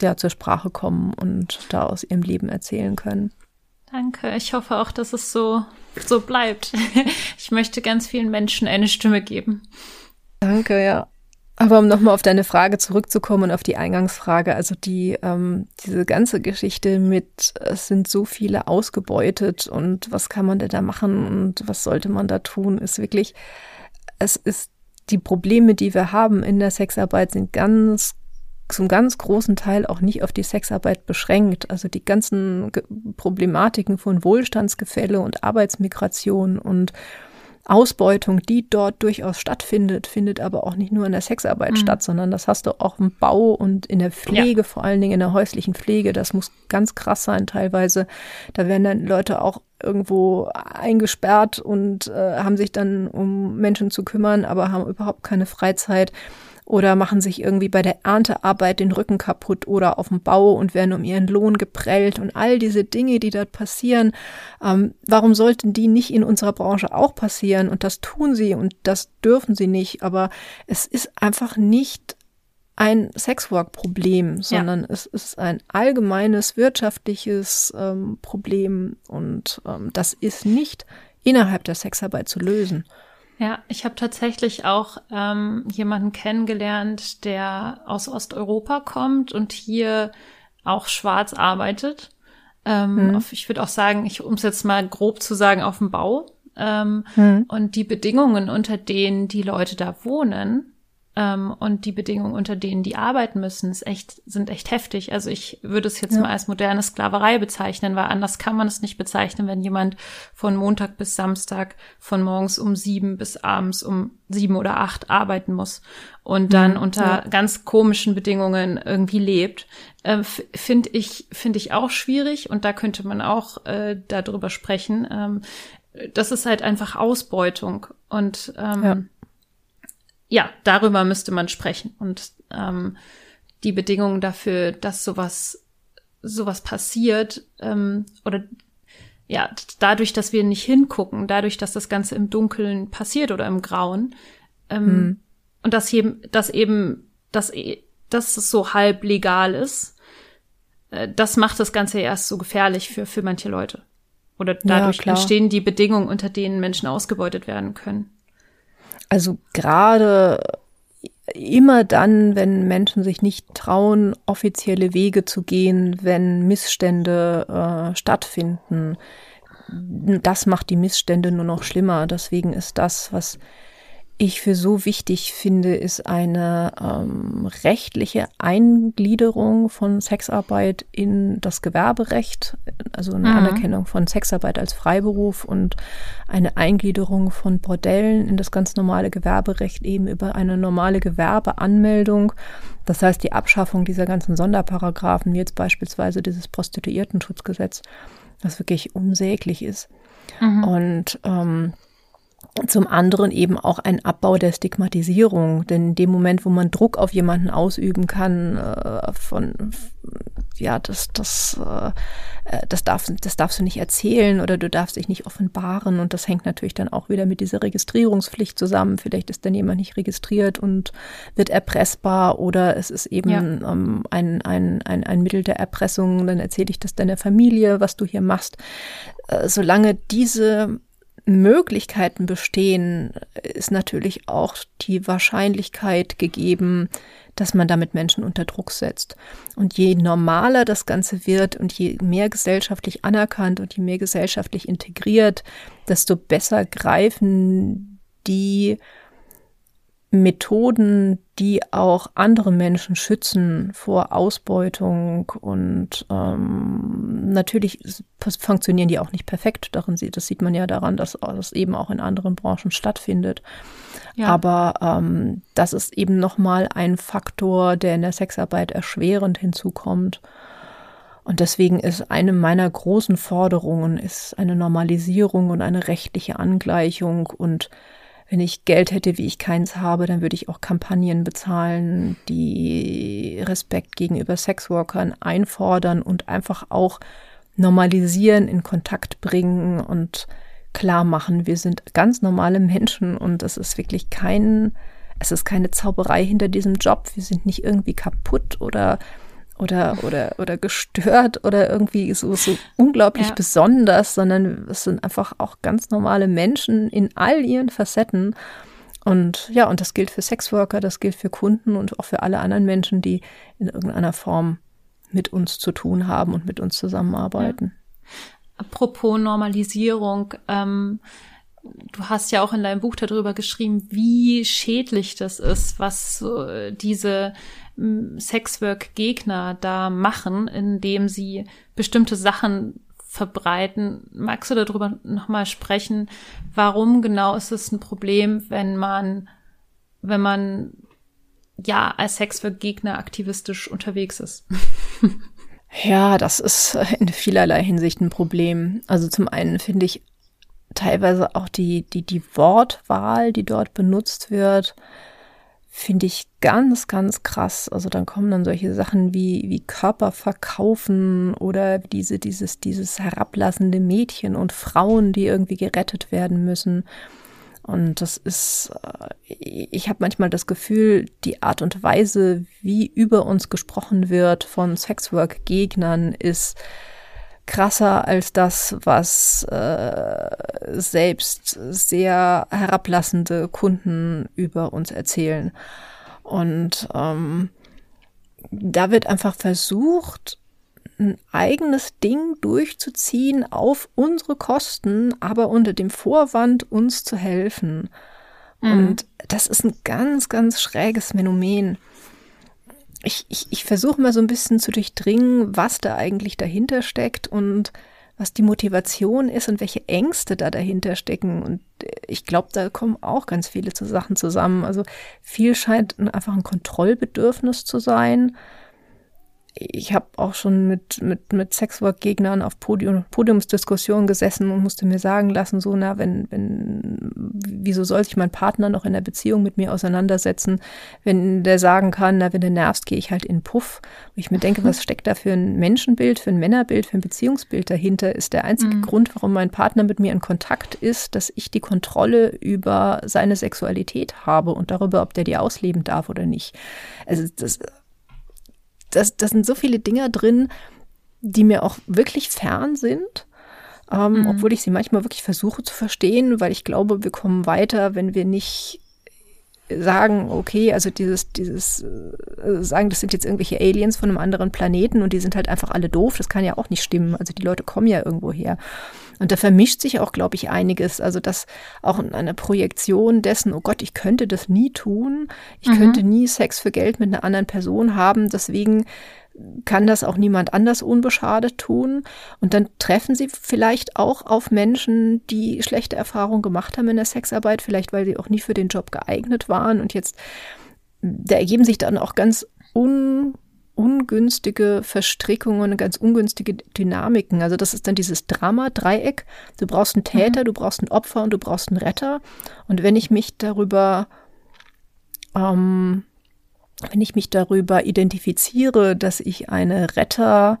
ja, zur Sprache kommen und da aus ihrem Leben erzählen können. Danke. Ich hoffe auch, dass es so, so bleibt. Ich möchte ganz vielen Menschen eine Stimme geben. Danke, ja. Aber um nochmal auf deine Frage zurückzukommen und auf die Eingangsfrage, also die, ähm, diese ganze Geschichte mit, es sind so viele ausgebeutet und was kann man denn da machen und was sollte man da tun, ist wirklich, es ist, die Probleme, die wir haben in der Sexarbeit, sind ganz zum ganz großen Teil auch nicht auf die Sexarbeit beschränkt. Also die ganzen Problematiken von Wohlstandsgefälle und Arbeitsmigration und Ausbeutung, die dort durchaus stattfindet, findet aber auch nicht nur in der Sexarbeit mhm. statt, sondern das hast du auch im Bau und in der Pflege, ja. vor allen Dingen in der häuslichen Pflege. Das muss ganz krass sein teilweise. Da werden dann Leute auch irgendwo eingesperrt und äh, haben sich dann um Menschen zu kümmern, aber haben überhaupt keine Freizeit oder machen sich irgendwie bei der Erntearbeit den Rücken kaputt oder auf dem Bau und werden um ihren Lohn geprellt und all diese Dinge, die dort passieren. Ähm, warum sollten die nicht in unserer Branche auch passieren? Und das tun sie und das dürfen sie nicht. Aber es ist einfach nicht ein Sexwork-Problem, sondern ja. es ist ein allgemeines wirtschaftliches ähm, Problem und ähm, das ist nicht innerhalb der Sexarbeit zu lösen. Ja, ich habe tatsächlich auch ähm, jemanden kennengelernt, der aus Osteuropa kommt und hier auch schwarz arbeitet. Ähm, mhm. auf, ich würde auch sagen, ich, um es jetzt mal grob zu sagen, auf dem Bau. Ähm, mhm. Und die Bedingungen, unter denen die Leute da wohnen, und die Bedingungen, unter denen die arbeiten müssen, ist echt, sind echt heftig. Also ich würde es jetzt ja. mal als moderne Sklaverei bezeichnen, weil anders kann man es nicht bezeichnen, wenn jemand von Montag bis Samstag von morgens um sieben bis abends um sieben oder acht arbeiten muss und dann unter ja. ganz komischen Bedingungen irgendwie lebt. Äh, finde ich, finde ich auch schwierig und da könnte man auch äh, darüber sprechen. Ähm, das ist halt einfach Ausbeutung und ähm, ja ja, darüber müsste man sprechen und ähm, die Bedingungen dafür, dass sowas sowas passiert ähm, oder ja, dadurch, dass wir nicht hingucken, dadurch, dass das Ganze im Dunkeln passiert oder im Grauen ähm, mhm. und dass eben, dass eben, dass, dass es so halb legal ist, äh, das macht das Ganze erst so gefährlich für für manche Leute oder dadurch ja, entstehen die Bedingungen, unter denen Menschen ausgebeutet werden können. Also gerade immer dann, wenn Menschen sich nicht trauen, offizielle Wege zu gehen, wenn Missstände äh, stattfinden, das macht die Missstände nur noch schlimmer. Deswegen ist das, was ich für so wichtig finde, ist eine ähm, rechtliche Eingliederung von Sexarbeit in das Gewerberecht, also eine mhm. Anerkennung von Sexarbeit als Freiberuf und eine Eingliederung von Bordellen in das ganz normale Gewerberecht eben über eine normale Gewerbeanmeldung. Das heißt, die Abschaffung dieser ganzen Sonderparagraphen, wie jetzt beispielsweise dieses Prostituiertenschutzgesetz, das wirklich unsäglich ist. Mhm. Und ähm, zum anderen eben auch ein Abbau der Stigmatisierung, denn in dem Moment, wo man Druck auf jemanden ausüben kann, äh, von ja, das, das, äh, das, darf, das darfst du nicht erzählen oder du darfst dich nicht offenbaren und das hängt natürlich dann auch wieder mit dieser Registrierungspflicht zusammen. Vielleicht ist dann jemand nicht registriert und wird erpressbar oder es ist eben ja. ähm, ein, ein, ein, ein Mittel der Erpressung, dann erzähle ich das deiner Familie, was du hier machst. Äh, solange diese Möglichkeiten bestehen, ist natürlich auch die Wahrscheinlichkeit gegeben, dass man damit Menschen unter Druck setzt. Und je normaler das Ganze wird und je mehr gesellschaftlich anerkannt und je mehr gesellschaftlich integriert, desto besser greifen die Methoden, die auch andere Menschen schützen vor Ausbeutung und ähm, natürlich funktionieren die auch nicht perfekt. Darin sieht, das sieht man ja daran, dass das eben auch in anderen Branchen stattfindet. Ja. Aber ähm, das ist eben nochmal ein Faktor, der in der Sexarbeit erschwerend hinzukommt. Und deswegen ist eine meiner großen Forderungen ist eine Normalisierung und eine rechtliche Angleichung und wenn ich Geld hätte, wie ich keins habe, dann würde ich auch Kampagnen bezahlen, die Respekt gegenüber Sexworkern einfordern und einfach auch normalisieren, in Kontakt bringen und klar machen, wir sind ganz normale Menschen und es ist wirklich kein, es ist keine Zauberei hinter diesem Job. Wir sind nicht irgendwie kaputt oder oder, oder, oder gestört oder irgendwie so, so unglaublich ja. besonders, sondern es sind einfach auch ganz normale Menschen in all ihren Facetten. Und ja, und das gilt für Sexworker, das gilt für Kunden und auch für alle anderen Menschen, die in irgendeiner Form mit uns zu tun haben und mit uns zusammenarbeiten. Ja. Apropos Normalisierung, ähm, du hast ja auch in deinem Buch darüber geschrieben, wie schädlich das ist, was so diese Sexwork-Gegner da machen, indem sie bestimmte Sachen verbreiten. Magst du darüber nochmal sprechen? Warum genau ist es ein Problem, wenn man, wenn man ja als Sexvergegner aktivistisch unterwegs ist? Ja, das ist in vielerlei Hinsicht ein Problem. Also zum einen finde ich teilweise auch die, die, die Wortwahl, die dort benutzt wird, finde ich ganz, ganz krass. Also dann kommen dann solche Sachen wie, wie Körper verkaufen oder diese, dieses, dieses herablassende Mädchen und Frauen, die irgendwie gerettet werden müssen. Und das ist, äh, ich habe manchmal das Gefühl, die Art und Weise, wie über uns gesprochen wird von Sexwork-Gegnern, ist krasser als das, was äh, selbst sehr herablassende Kunden über uns erzählen. Und ähm, da wird einfach versucht, ein eigenes Ding durchzuziehen auf unsere Kosten, aber unter dem Vorwand, uns zu helfen. Mhm. Und das ist ein ganz, ganz schräges Phänomen. Ich, ich, ich versuche mal so ein bisschen zu durchdringen, was da eigentlich dahinter steckt und was die Motivation ist und welche Ängste da dahinter stecken. Und ich glaube, da kommen auch ganz viele Sachen zusammen. Also viel scheint einfach ein Kontrollbedürfnis zu sein ich habe auch schon mit, mit, mit Sexwork-Gegnern auf Podium, Podiumsdiskussionen gesessen und musste mir sagen lassen, so, na, wenn, wenn, wieso soll sich mein Partner noch in der Beziehung mit mir auseinandersetzen, wenn der sagen kann, na, wenn du nervst, gehe ich halt in Puff. Und ich mir denke, was steckt da für ein Menschenbild, für ein Männerbild, für ein Beziehungsbild dahinter? Ist der einzige mhm. Grund, warum mein Partner mit mir in Kontakt ist, dass ich die Kontrolle über seine Sexualität habe und darüber, ob der die ausleben darf oder nicht. Also das das, das sind so viele Dinge drin, die mir auch wirklich fern sind. Ähm, mhm. Obwohl ich sie manchmal wirklich versuche zu verstehen, weil ich glaube, wir kommen weiter, wenn wir nicht sagen, okay, also dieses, dieses äh, sagen, das sind jetzt irgendwelche Aliens von einem anderen Planeten und die sind halt einfach alle doof, das kann ja auch nicht stimmen. Also die Leute kommen ja irgendwo her. Und da vermischt sich auch, glaube ich, einiges. Also das auch eine Projektion dessen, oh Gott, ich könnte das nie tun. Ich mhm. könnte nie Sex für Geld mit einer anderen Person haben. Deswegen kann das auch niemand anders unbeschadet tun. Und dann treffen sie vielleicht auch auf Menschen, die schlechte Erfahrungen gemacht haben in der Sexarbeit, vielleicht weil sie auch nie für den Job geeignet waren. Und jetzt, da ergeben sich dann auch ganz un ungünstige Verstrickungen, ganz ungünstige Dynamiken. Also das ist dann dieses Drama-Dreieck. Du brauchst einen Täter, mhm. du brauchst ein Opfer und du brauchst einen Retter. Und wenn ich mich darüber, ähm, wenn ich mich darüber identifiziere, dass ich eine Retter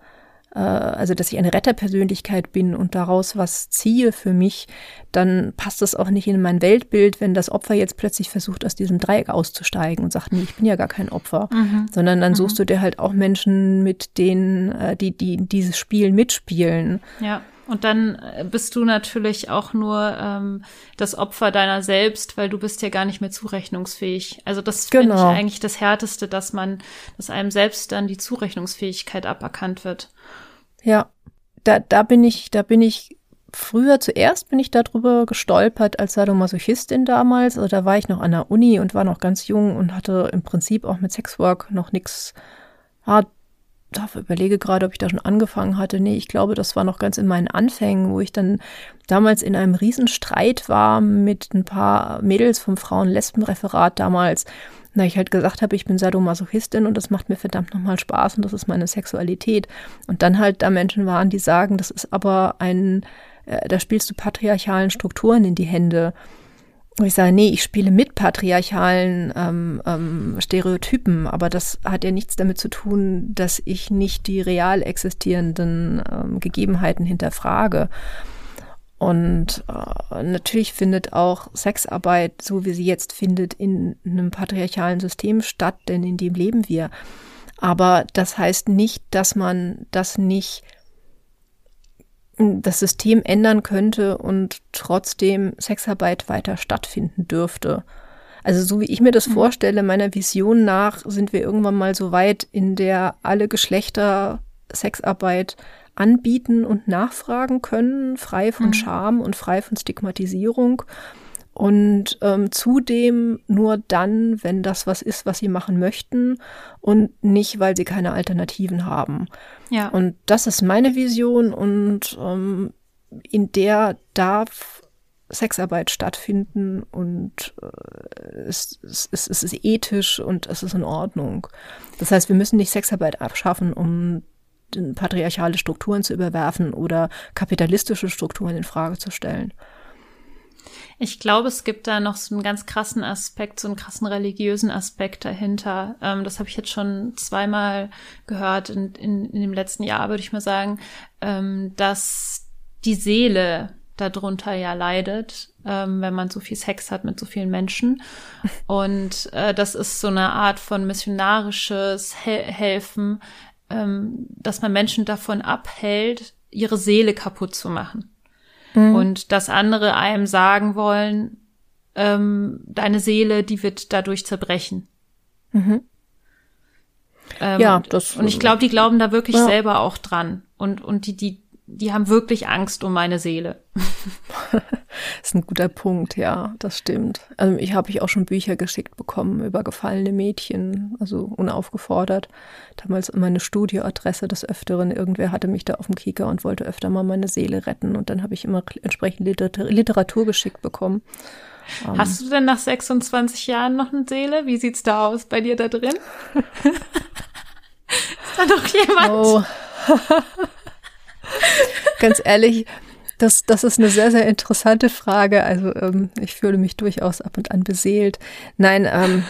also dass ich eine Retterpersönlichkeit bin und daraus was ziehe für mich, dann passt das auch nicht in mein Weltbild, wenn das Opfer jetzt plötzlich versucht, aus diesem Dreieck auszusteigen und sagt, nee, ich bin ja gar kein Opfer, mhm. sondern dann mhm. suchst du dir halt auch Menschen mit denen, äh, die, die dieses Spiel mitspielen. Ja. Und dann äh, bist du natürlich auch nur ähm, das Opfer deiner selbst, weil du bist ja gar nicht mehr zurechnungsfähig. Also das genau. finde ich eigentlich das Härteste, dass man, dass einem selbst dann die Zurechnungsfähigkeit aberkannt wird. Ja, da, da bin ich, da bin ich früher zuerst bin ich darüber gestolpert als Sadomasochistin damals. Also da war ich noch an der Uni und war noch ganz jung und hatte im Prinzip auch mit Sexwork noch nichts. Ja, da überlege gerade, ob ich da schon angefangen hatte. Nee, ich glaube, das war noch ganz in meinen Anfängen, wo ich dann damals in einem Riesenstreit war mit ein paar Mädels vom Frauen-Lesben-Referat damals, na, ich halt gesagt habe, ich bin Sadomasochistin und das macht mir verdammt nochmal Spaß und das ist meine Sexualität. Und dann halt da Menschen waren, die sagen, das ist aber ein, äh, da spielst du patriarchalen Strukturen in die Hände. Und ich sage, nee, ich spiele mit patriarchalen ähm, ähm, Stereotypen, aber das hat ja nichts damit zu tun, dass ich nicht die real existierenden ähm, Gegebenheiten hinterfrage. Und äh, natürlich findet auch Sexarbeit, so wie sie jetzt findet, in einem patriarchalen System statt, denn in dem leben wir. Aber das heißt nicht, dass man das nicht das System ändern könnte und trotzdem Sexarbeit weiter stattfinden dürfte. Also so wie ich mir das mhm. vorstelle, meiner Vision nach, sind wir irgendwann mal so weit, in der alle Geschlechter Sexarbeit anbieten und nachfragen können, frei von mhm. Scham und frei von Stigmatisierung. Und ähm, zudem nur dann, wenn das was ist, was sie machen möchten und nicht, weil sie keine Alternativen haben. Ja. Und das ist meine Vision und ähm, in der darf Sexarbeit stattfinden und äh, es, es, es, es ist ethisch und es ist in Ordnung. Das heißt, wir müssen nicht Sexarbeit abschaffen, um patriarchale Strukturen zu überwerfen oder kapitalistische Strukturen in Frage zu stellen. Ich glaube, es gibt da noch so einen ganz krassen Aspekt, so einen krassen religiösen Aspekt dahinter. Ähm, das habe ich jetzt schon zweimal gehört in, in, in dem letzten Jahr, würde ich mal sagen, ähm, dass die Seele darunter ja leidet, ähm, wenn man so viel Sex hat mit so vielen Menschen. Und äh, das ist so eine Art von missionarisches Hel Helfen, ähm, dass man Menschen davon abhält, ihre Seele kaputt zu machen. Mhm. Und dass andere einem sagen wollen, ähm, deine Seele, die wird dadurch zerbrechen. Mhm. Ähm, ja, das. Und ich glaube, die glauben da wirklich ja. selber auch dran. Und, und die, die, die haben wirklich Angst um meine Seele. das ist ein guter Punkt, ja, das stimmt. Also ich habe ich auch schon Bücher geschickt bekommen über gefallene Mädchen, also unaufgefordert. Damals meine Studioadresse des Öfteren. Irgendwer hatte mich da auf dem Kieker und wollte öfter mal meine Seele retten. Und dann habe ich immer entsprechend Literatur, Literatur geschickt bekommen. Ähm. Hast du denn nach 26 Jahren noch eine Seele? Wie sieht's da aus bei dir da drin? ist da noch jemand? Oh. Ganz ehrlich, das, das ist eine sehr, sehr interessante Frage. Also ähm, ich fühle mich durchaus ab und an beseelt. Nein, ähm,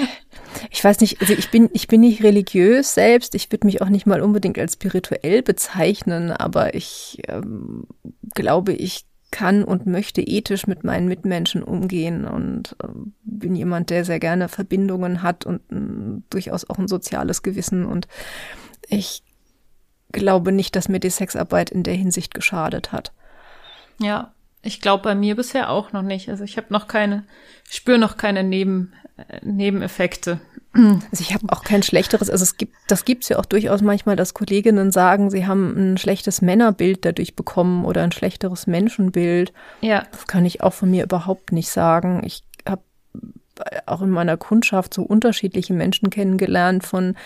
ich weiß nicht, also ich bin, ich bin nicht religiös selbst. Ich würde mich auch nicht mal unbedingt als spirituell bezeichnen, aber ich ähm, glaube, ich kann und möchte ethisch mit meinen Mitmenschen umgehen und äh, bin jemand, der sehr gerne Verbindungen hat und äh, durchaus auch ein soziales Gewissen und ich glaube nicht, dass mir die Sexarbeit in der Hinsicht geschadet hat. Ja, ich glaube bei mir bisher auch noch nicht. Also ich habe noch keine, spüre noch keine Neben, äh, Nebeneffekte. Also ich habe auch kein schlechteres, also es gibt, das gibt's ja auch durchaus manchmal, dass Kolleginnen sagen, sie haben ein schlechtes Männerbild dadurch bekommen oder ein schlechteres Menschenbild. Ja. Das kann ich auch von mir überhaupt nicht sagen. Ich habe auch in meiner Kundschaft so unterschiedliche Menschen kennengelernt von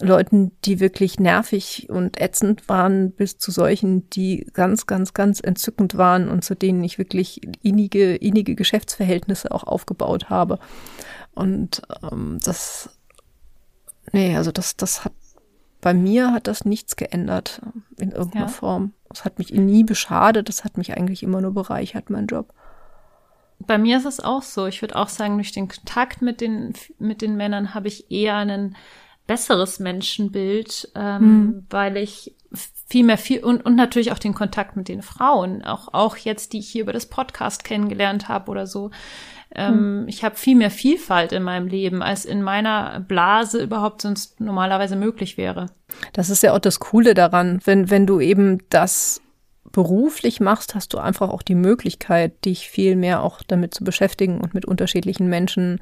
Leuten, die wirklich nervig und ätzend waren, bis zu solchen, die ganz, ganz, ganz entzückend waren und zu denen ich wirklich innige, innige Geschäftsverhältnisse auch aufgebaut habe. Und ähm, das, nee, also das, das hat, bei mir hat das nichts geändert in irgendeiner ja. Form. Es hat mich nie beschadet, das hat mich eigentlich immer nur bereichert, mein Job. Bei mir ist es auch so. Ich würde auch sagen, durch den Kontakt mit den, mit den Männern habe ich eher einen besseres Menschenbild, ähm, mhm. weil ich viel mehr viel und, und natürlich auch den Kontakt mit den Frauen, auch, auch jetzt, die ich hier über das Podcast kennengelernt habe oder so. Ähm, mhm. Ich habe viel mehr Vielfalt in meinem Leben, als in meiner Blase überhaupt sonst normalerweise möglich wäre. Das ist ja auch das Coole daran, wenn, wenn du eben das beruflich machst, hast du einfach auch die Möglichkeit, dich viel mehr auch damit zu beschäftigen und mit unterschiedlichen Menschen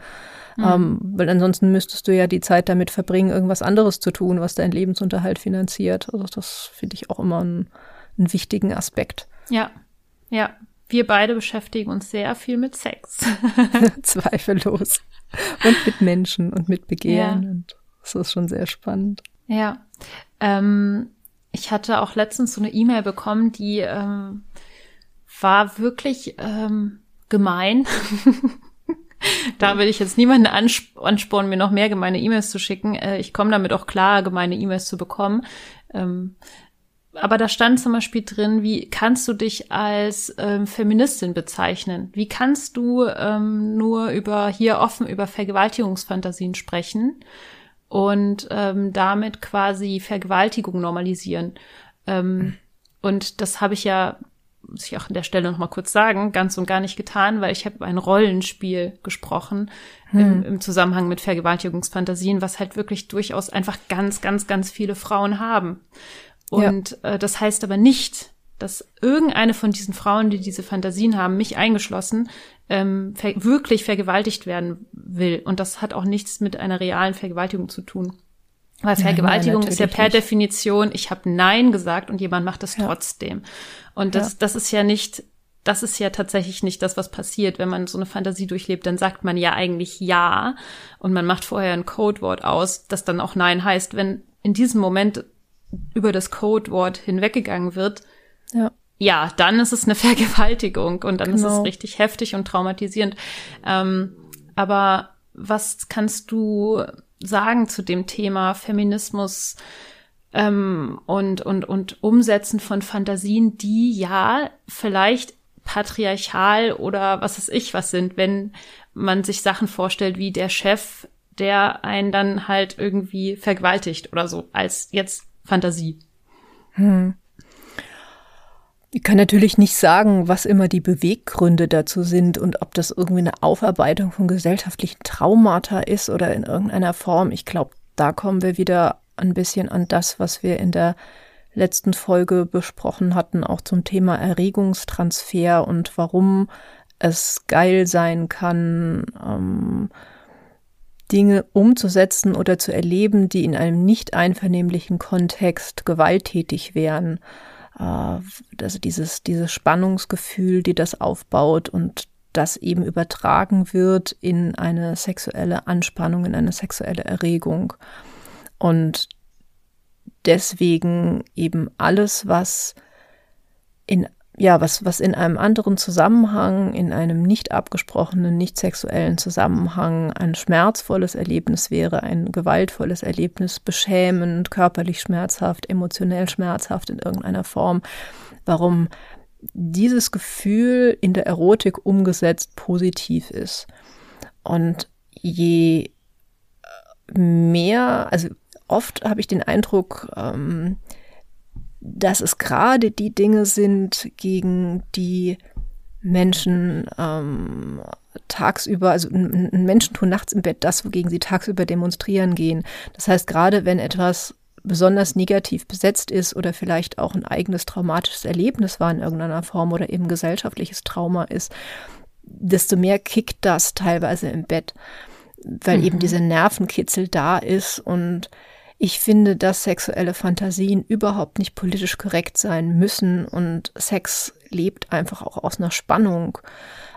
Mhm. Ähm, weil ansonsten müsstest du ja die Zeit damit verbringen, irgendwas anderes zu tun, was deinen Lebensunterhalt finanziert. Also das finde ich auch immer einen, einen wichtigen Aspekt. Ja, ja. Wir beide beschäftigen uns sehr viel mit Sex. Zweifellos. Und mit Menschen und mit Begehren. Ja. Und das ist schon sehr spannend. Ja. Ähm, ich hatte auch letztens so eine E-Mail bekommen, die ähm, war wirklich ähm, gemein. da will ich jetzt niemanden anspornen, mir noch mehr gemeine E-Mails zu schicken. Äh, ich komme damit auch klar, gemeine E-Mails zu bekommen. Ähm, aber da stand zum Beispiel drin, wie kannst du dich als ähm, Feministin bezeichnen? Wie kannst du ähm, nur über hier offen über Vergewaltigungsfantasien sprechen und ähm, damit quasi Vergewaltigung normalisieren? Ähm, und das habe ich ja muss ich auch an der Stelle noch mal kurz sagen, ganz und gar nicht getan, weil ich habe ein Rollenspiel gesprochen hm. im, im, Zusammenhang mit Vergewaltigungsfantasien, was halt wirklich durchaus einfach ganz, ganz, ganz viele Frauen haben. Und ja. äh, das heißt aber nicht, dass irgendeine von diesen Frauen, die diese Fantasien haben, mich eingeschlossen, ähm, ver wirklich vergewaltigt werden will. Und das hat auch nichts mit einer realen Vergewaltigung zu tun. Weil Vergewaltigung nein, ist ja per nicht. Definition, ich habe Nein gesagt und jemand macht es ja. trotzdem. Und das, ja. das ist ja nicht das ist ja tatsächlich nicht das, was passiert. Wenn man so eine Fantasie durchlebt, dann sagt man ja eigentlich ja und man macht vorher ein Codewort aus, das dann auch Nein heißt. Wenn in diesem Moment über das Codewort hinweggegangen wird, Ja. Ja, dann ist es eine Vergewaltigung und dann ist Genau. es richtig heftig und traumatisierend. Ähm, aber was kannst du sagen zu dem Thema Feminismus ähm, und, und, und Umsetzen von Fantasien, die ja vielleicht patriarchal oder was weiß ich was sind, wenn man sich Sachen vorstellt wie der Chef, der einen dann halt irgendwie vergewaltigt oder so, als jetzt Fantasie. Ich kann natürlich nicht sagen, was immer die Beweggründe dazu sind und ob das irgendwie eine Aufarbeitung von gesellschaftlichen Traumata ist oder in irgendeiner Form. Ich glaube, da kommen wir wieder ein bisschen an das, was wir in der letzten Folge besprochen hatten, auch zum Thema Erregungstransfer und warum es geil sein kann, ähm, Dinge umzusetzen oder zu erleben, die in einem nicht einvernehmlichen Kontext gewalttätig wären. Äh, also dieses, dieses Spannungsgefühl, die das aufbaut und das eben übertragen wird in eine sexuelle Anspannung, in eine sexuelle Erregung. Und deswegen eben alles, was in ja, was, was in einem anderen Zusammenhang, in einem nicht abgesprochenen, nicht sexuellen Zusammenhang ein schmerzvolles Erlebnis wäre, ein gewaltvolles Erlebnis, beschämend, körperlich schmerzhaft, emotionell schmerzhaft in irgendeiner Form, warum dieses Gefühl in der Erotik umgesetzt positiv ist. Und je mehr, also oft habe ich den Eindruck, ähm, dass es gerade die Dinge sind, gegen die Menschen ähm, tagsüber, also Menschen tun nachts im Bett das, wogegen sie tagsüber demonstrieren gehen. Das heißt, gerade wenn etwas besonders negativ besetzt ist oder vielleicht auch ein eigenes traumatisches Erlebnis war in irgendeiner Form oder eben gesellschaftliches Trauma ist, desto mehr kickt das teilweise im Bett, weil eben dieser Nervenkitzel da ist und ich finde, dass sexuelle Fantasien überhaupt nicht politisch korrekt sein müssen und Sex lebt einfach auch aus einer Spannung.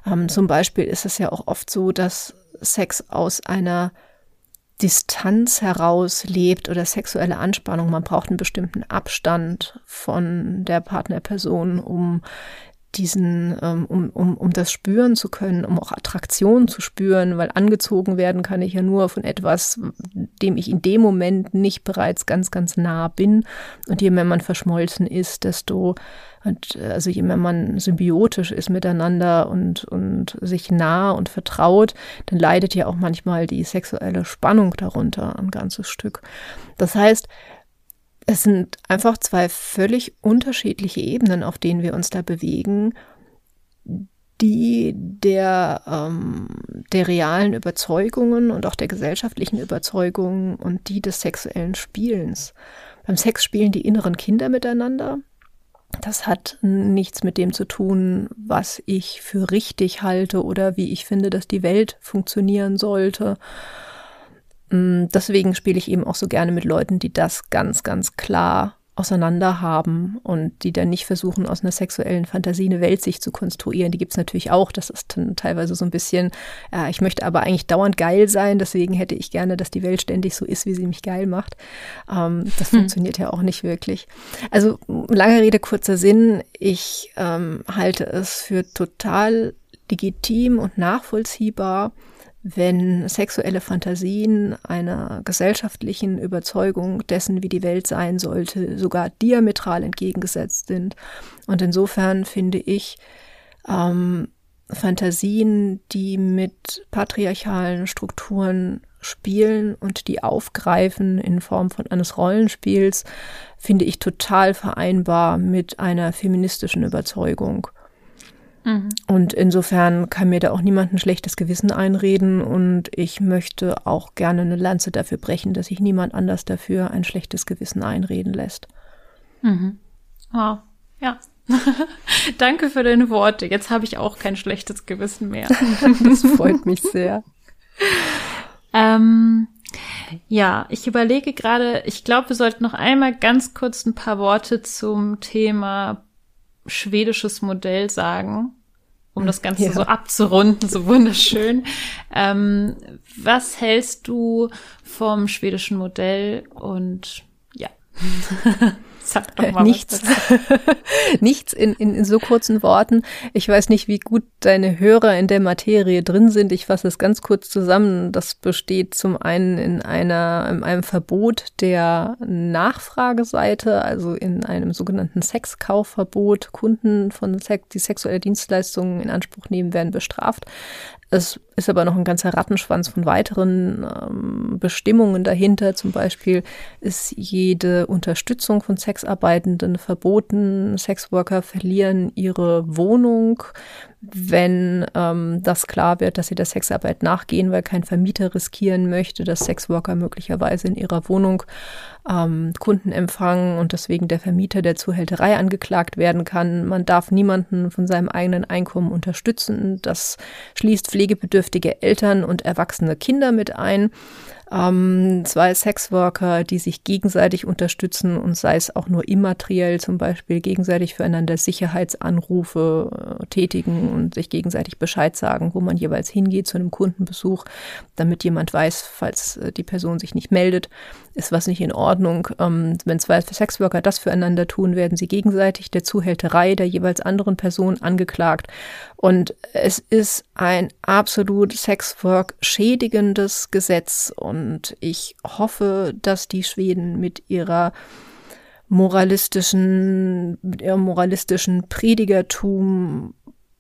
Ähm, zum Beispiel ist es ja auch oft so, dass Sex aus einer Distanz heraus lebt oder sexuelle Anspannung. Man braucht einen bestimmten Abstand von der Partnerperson, um diesen, ähm, um, um, um das spüren zu können, um auch Attraktion zu spüren, weil angezogen werden kann ich ja nur von etwas, dem ich in dem Moment nicht bereits ganz, ganz nah bin. Und je mehr man verschmolzen ist, desto, äh, also je mehr man symbiotisch ist miteinander und, und sich nah und vertraut, dann leidet ja auch manchmal die sexuelle Spannung darunter ein ganzes Stück. Das heißt, es sind einfach zwei völlig unterschiedliche Ebenen, auf denen wir uns da bewegen, die der, ähm, der realen Überzeugungen und auch der gesellschaftlichen Überzeugungen und die des sexuellen Spielens. Beim Sex spielen die inneren Kinder miteinander. Das hat nichts mit dem zu tun, was ich für richtig halte oder wie ich finde, dass die Welt funktionieren sollte. Mm, Deswegen spiele ich eben auch so gerne mit Leuten, die das ganz, ganz klar auseinander haben und die dann nicht versuchen, aus einer sexuellen Fantasie eine Welt sich zu konstruieren. Die gibt's natürlich auch. Das ist dann teilweise so ein bisschen, äh, ich möchte aber eigentlich dauernd geil sein, deswegen hätte ich gerne, dass die Welt ständig so ist, wie sie mich geil macht. Ähm, das funktioniert ja auch nicht wirklich. Also lange Rede, kurzer Sinn. Ich ähm, halte es für total legitim und nachvollziehbar, wenn sexuelle Fantasien einer gesellschaftlichen Überzeugung dessen, wie die Welt sein sollte, sogar diametral entgegengesetzt sind. Und insofern finde ich ähm, Fantasien, die mit patriarchalen Strukturen spielen und die aufgreifen in Form von eines Rollenspiels, finde ich total vereinbar mit einer feministischen Überzeugung. Und insofern kann mir da auch niemand ein schlechtes Gewissen einreden und ich möchte auch gerne eine Lanze dafür brechen, dass sich niemand anders dafür ein schlechtes Gewissen einreden lässt. Wow. Ja. Danke für deine Worte. Jetzt habe ich auch kein schlechtes Gewissen mehr. Das freut mich sehr. ähm, ja, ich überlege gerade, ich glaube, wir sollten noch einmal ganz kurz ein paar Worte zum Thema schwedisches Modell sagen. um das Ganze ja. so abzurunden, so wunderschön. Ähm, was hältst du vom schwedischen Modell und ja. Sag doch mal nichts, nichts in, in, in so kurzen Worten. Ich weiß nicht, wie gut deine Hörer in der Materie drin sind. Ich fasse es ganz kurz zusammen. Das besteht zum einen in einer, in einem Verbot der Nachfrageseite, also in einem sogenannten Sexkaufverbot. Kunden von Sex, die sexuelle Dienstleistungen in Anspruch nehmen, werden bestraft. Es ist aber noch ein ganzer Rattenschwanz von weiteren ähm, Bestimmungen dahinter. Zum Beispiel ist jede Unterstützung von Sexarbeitenden verboten. Sexworker verlieren ihre Wohnung, wenn ähm, das klar wird, dass sie der Sexarbeit nachgehen, weil kein Vermieter riskieren möchte, dass Sexworker möglicherweise in ihrer Wohnung ähm, Kunden empfangen und deswegen der Vermieter der Zuhälterei angeklagt werden kann. Man darf niemanden von seinem eigenen Einkommen unterstützen. Das schließt pflegebedürftige Eltern und erwachsene Kinder mit ein ähm, zwei Sexworker, die sich gegenseitig unterstützen und sei es auch nur immateriell zum Beispiel gegenseitig füreinander Sicherheitsanrufe äh, tätigen und sich gegenseitig Bescheid sagen, wo man jeweils hingeht zu einem Kundenbesuch, damit jemand weiß, falls äh, die Person sich nicht meldet, ist was nicht in Ordnung. Ähm, wenn zwei Sexworker das füreinander tun, werden sie gegenseitig der Zuhälterei der jeweils anderen Person angeklagt. Und es ist ein absolut Sexwork schädigendes Gesetz und und ich hoffe, dass die Schweden mit ihrer moralistischen, ihrem moralistischen Predigertum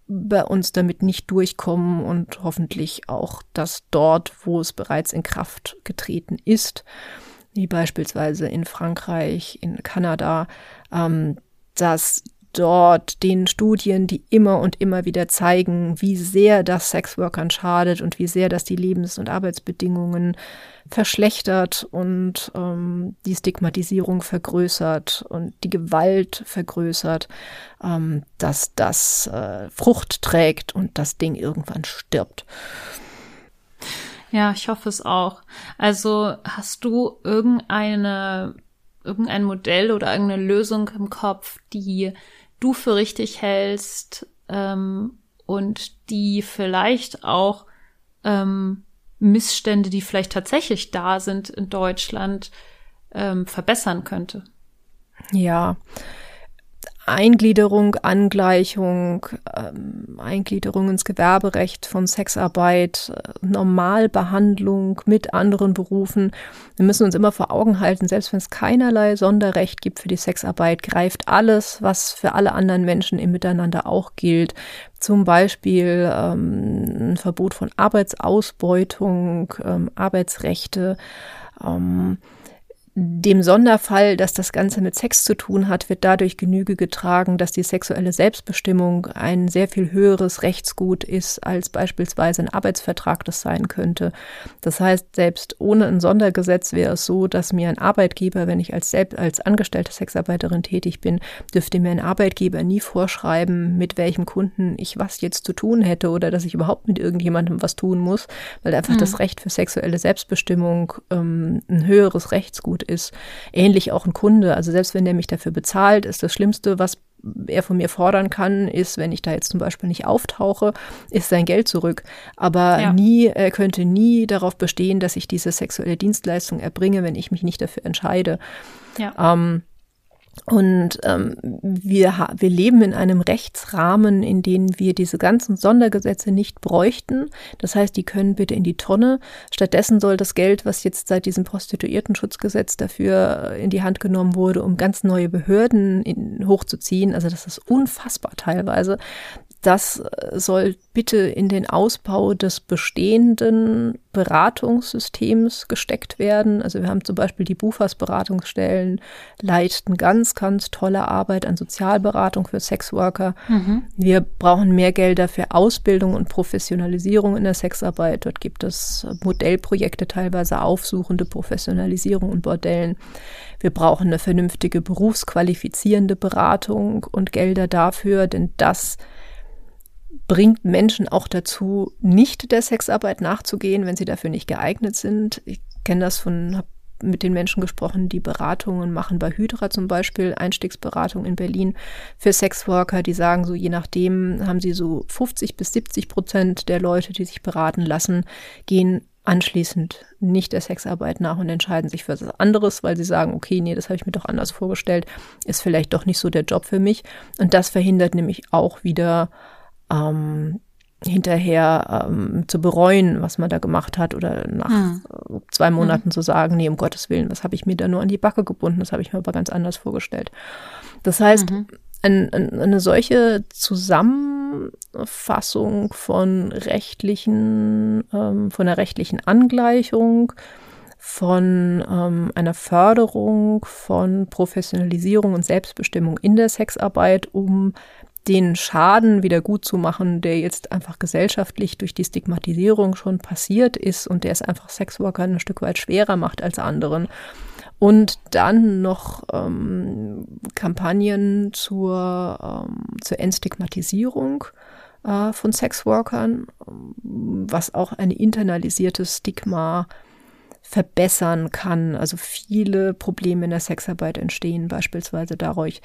bei uns damit nicht durchkommen und hoffentlich auch, dass dort, wo es bereits in Kraft getreten ist, wie beispielsweise in Frankreich, in Kanada, ähm, dass dort den Studien, die immer und immer wieder zeigen, wie sehr das Sexworkern schadet und wie sehr das die Lebens- und Arbeitsbedingungen verschlechtert und ähm, die Stigmatisierung vergrößert und die Gewalt vergrößert, ähm, dass das äh, Frucht trägt und das Ding irgendwann stirbt. Ja, ich hoffe es auch. Also hast du irgendeine irgendein Modell oder irgendeine Lösung im Kopf, die du für richtig hältst ähm, und die vielleicht auch ähm, Missstände, die vielleicht tatsächlich da sind in Deutschland, ähm, verbessern könnte. Ja, Eingliederung, Angleichung, ähm, Eingliederung ins Gewerberecht von Sexarbeit, äh, Normalbehandlung mit anderen Berufen. Wir müssen uns immer vor Augen halten, selbst wenn es keinerlei Sonderrecht gibt für die Sexarbeit, greift alles, was für alle anderen Menschen im Miteinander auch gilt. Zum Beispiel ähm, ein Verbot von Arbeitsausbeutung, ähm, Arbeitsrechte, ähm, dem Sonderfall, dass das Ganze mit Sex zu tun hat, wird dadurch Genüge getragen, dass die sexuelle Selbstbestimmung ein sehr viel höheres Rechtsgut ist, als beispielsweise ein Arbeitsvertrag das sein könnte. Das heißt, selbst ohne ein Sondergesetz wäre es so, dass mir ein Arbeitgeber, wenn ich als, selbst, als angestellte Sexarbeiterin tätig bin, dürfte mir ein Arbeitgeber nie vorschreiben, mit welchem Kunden ich was jetzt zu tun hätte oder dass ich überhaupt mit irgendjemandem was tun muss, weil einfach mhm. das Recht für sexuelle Selbstbestimmung ähm, ein höheres Rechtsgut ist. Ähnlich auch ein Kunde. Also selbst wenn der mich dafür bezahlt, ist das Schlimmste, was er von mir fordern kann, ist, wenn ich da jetzt zum Beispiel nicht auftauche, ist sein Geld zurück. Aber ja. nie, er könnte nie darauf bestehen, dass ich diese sexuelle Dienstleistung erbringe, wenn ich mich nicht dafür entscheide. Ja. Ähm, und ähm, wir, wir leben in einem Rechtsrahmen, in dem wir diese ganzen Sondergesetze nicht bräuchten. Das heißt, die können bitte in die Tonne. Stattdessen soll das Geld, was jetzt seit diesem Prostituiertenschutzgesetz dafür in die Hand genommen wurde, um ganz neue Behörden in, hochzuziehen, also das ist unfassbar teilweise, das äh, soll bitte in den Ausbau des bestehenden Beratungssystems gesteckt werden. Also wir haben zum Beispiel die Bufas Beratungsstellen, leisten ganz, ganz tolle Arbeit an Sozialberatung für Sexworker. Mhm. Wir brauchen mehr Gelder für Ausbildung und Professionalisierung in der Sexarbeit. Dort gibt es Modellprojekte, teilweise aufsuchende Professionalisierung und Bordellen. Wir brauchen eine vernünftige berufsqualifizierende Beratung und Gelder dafür, denn das bringt Menschen auch dazu, nicht der Sexarbeit nachzugehen, wenn sie dafür nicht geeignet sind. Ich kenne das von, habe mit den Menschen gesprochen, die Beratungen machen bei Hydra zum Beispiel, Einstiegsberatung in Berlin für Sexworker, die sagen so, je nachdem haben sie so 50 bis 70 Prozent der Leute, die sich beraten lassen, gehen anschließend nicht der Sexarbeit nach und entscheiden sich für was anderes, weil sie sagen, okay, nee, das habe ich mir doch anders vorgestellt, ist vielleicht doch nicht so der Job für mich. Und das verhindert nämlich auch wieder ähm, hinterher ähm, zu bereuen, was man da gemacht hat oder nach hm. zwei Monaten hm. zu sagen, nee, um Gottes Willen, was habe ich mir da nur an die Backe gebunden, das habe ich mir aber ganz anders vorgestellt. Das heißt, mhm. ein, ein, eine solche Zusammenfassung von rechtlichen, ähm, von der rechtlichen Angleichung, von ähm, einer Förderung von Professionalisierung und Selbstbestimmung in der Sexarbeit, um den Schaden wieder gut zu machen, der jetzt einfach gesellschaftlich durch die Stigmatisierung schon passiert ist und der es einfach Sexworker ein Stück weit schwerer macht als anderen. Und dann noch ähm, Kampagnen zur, ähm, zur Entstigmatisierung äh, von Sexworkern, was auch ein internalisiertes Stigma verbessern kann. Also viele Probleme in der Sexarbeit entstehen beispielsweise dadurch,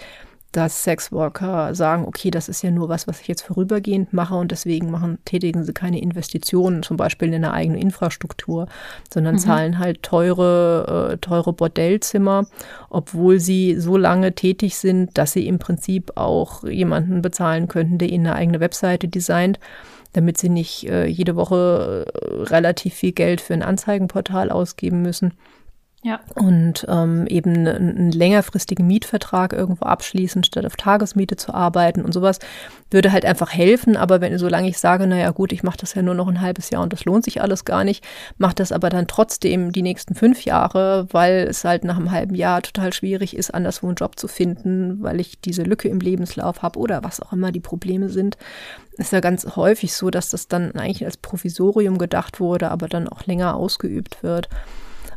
dass Sexworker sagen, okay, das ist ja nur was, was ich jetzt vorübergehend mache und deswegen machen, tätigen sie keine Investitionen, zum Beispiel in eine eigene Infrastruktur, sondern mhm. zahlen halt teure, äh, teure Bordellzimmer, obwohl sie so lange tätig sind, dass sie im Prinzip auch jemanden bezahlen könnten, der ihnen eine eigene Webseite designt damit sie nicht äh, jede Woche äh, relativ viel Geld für ein Anzeigenportal ausgeben müssen. Ja. Und ähm, eben einen, einen längerfristigen Mietvertrag irgendwo abschließen, statt auf Tagesmiete zu arbeiten und sowas, würde halt einfach helfen. Aber wenn, solange ich sage, naja gut, ich mache das ja nur noch ein halbes Jahr und das lohnt sich alles gar nicht, mache das aber dann trotzdem die nächsten fünf Jahre, weil es halt nach einem halben Jahr total schwierig ist, anderswo einen Job zu finden, weil ich diese Lücke im Lebenslauf habe oder was auch immer die Probleme sind. Ist ja ganz häufig so, dass das dann eigentlich als Provisorium gedacht wurde, aber dann auch länger ausgeübt wird.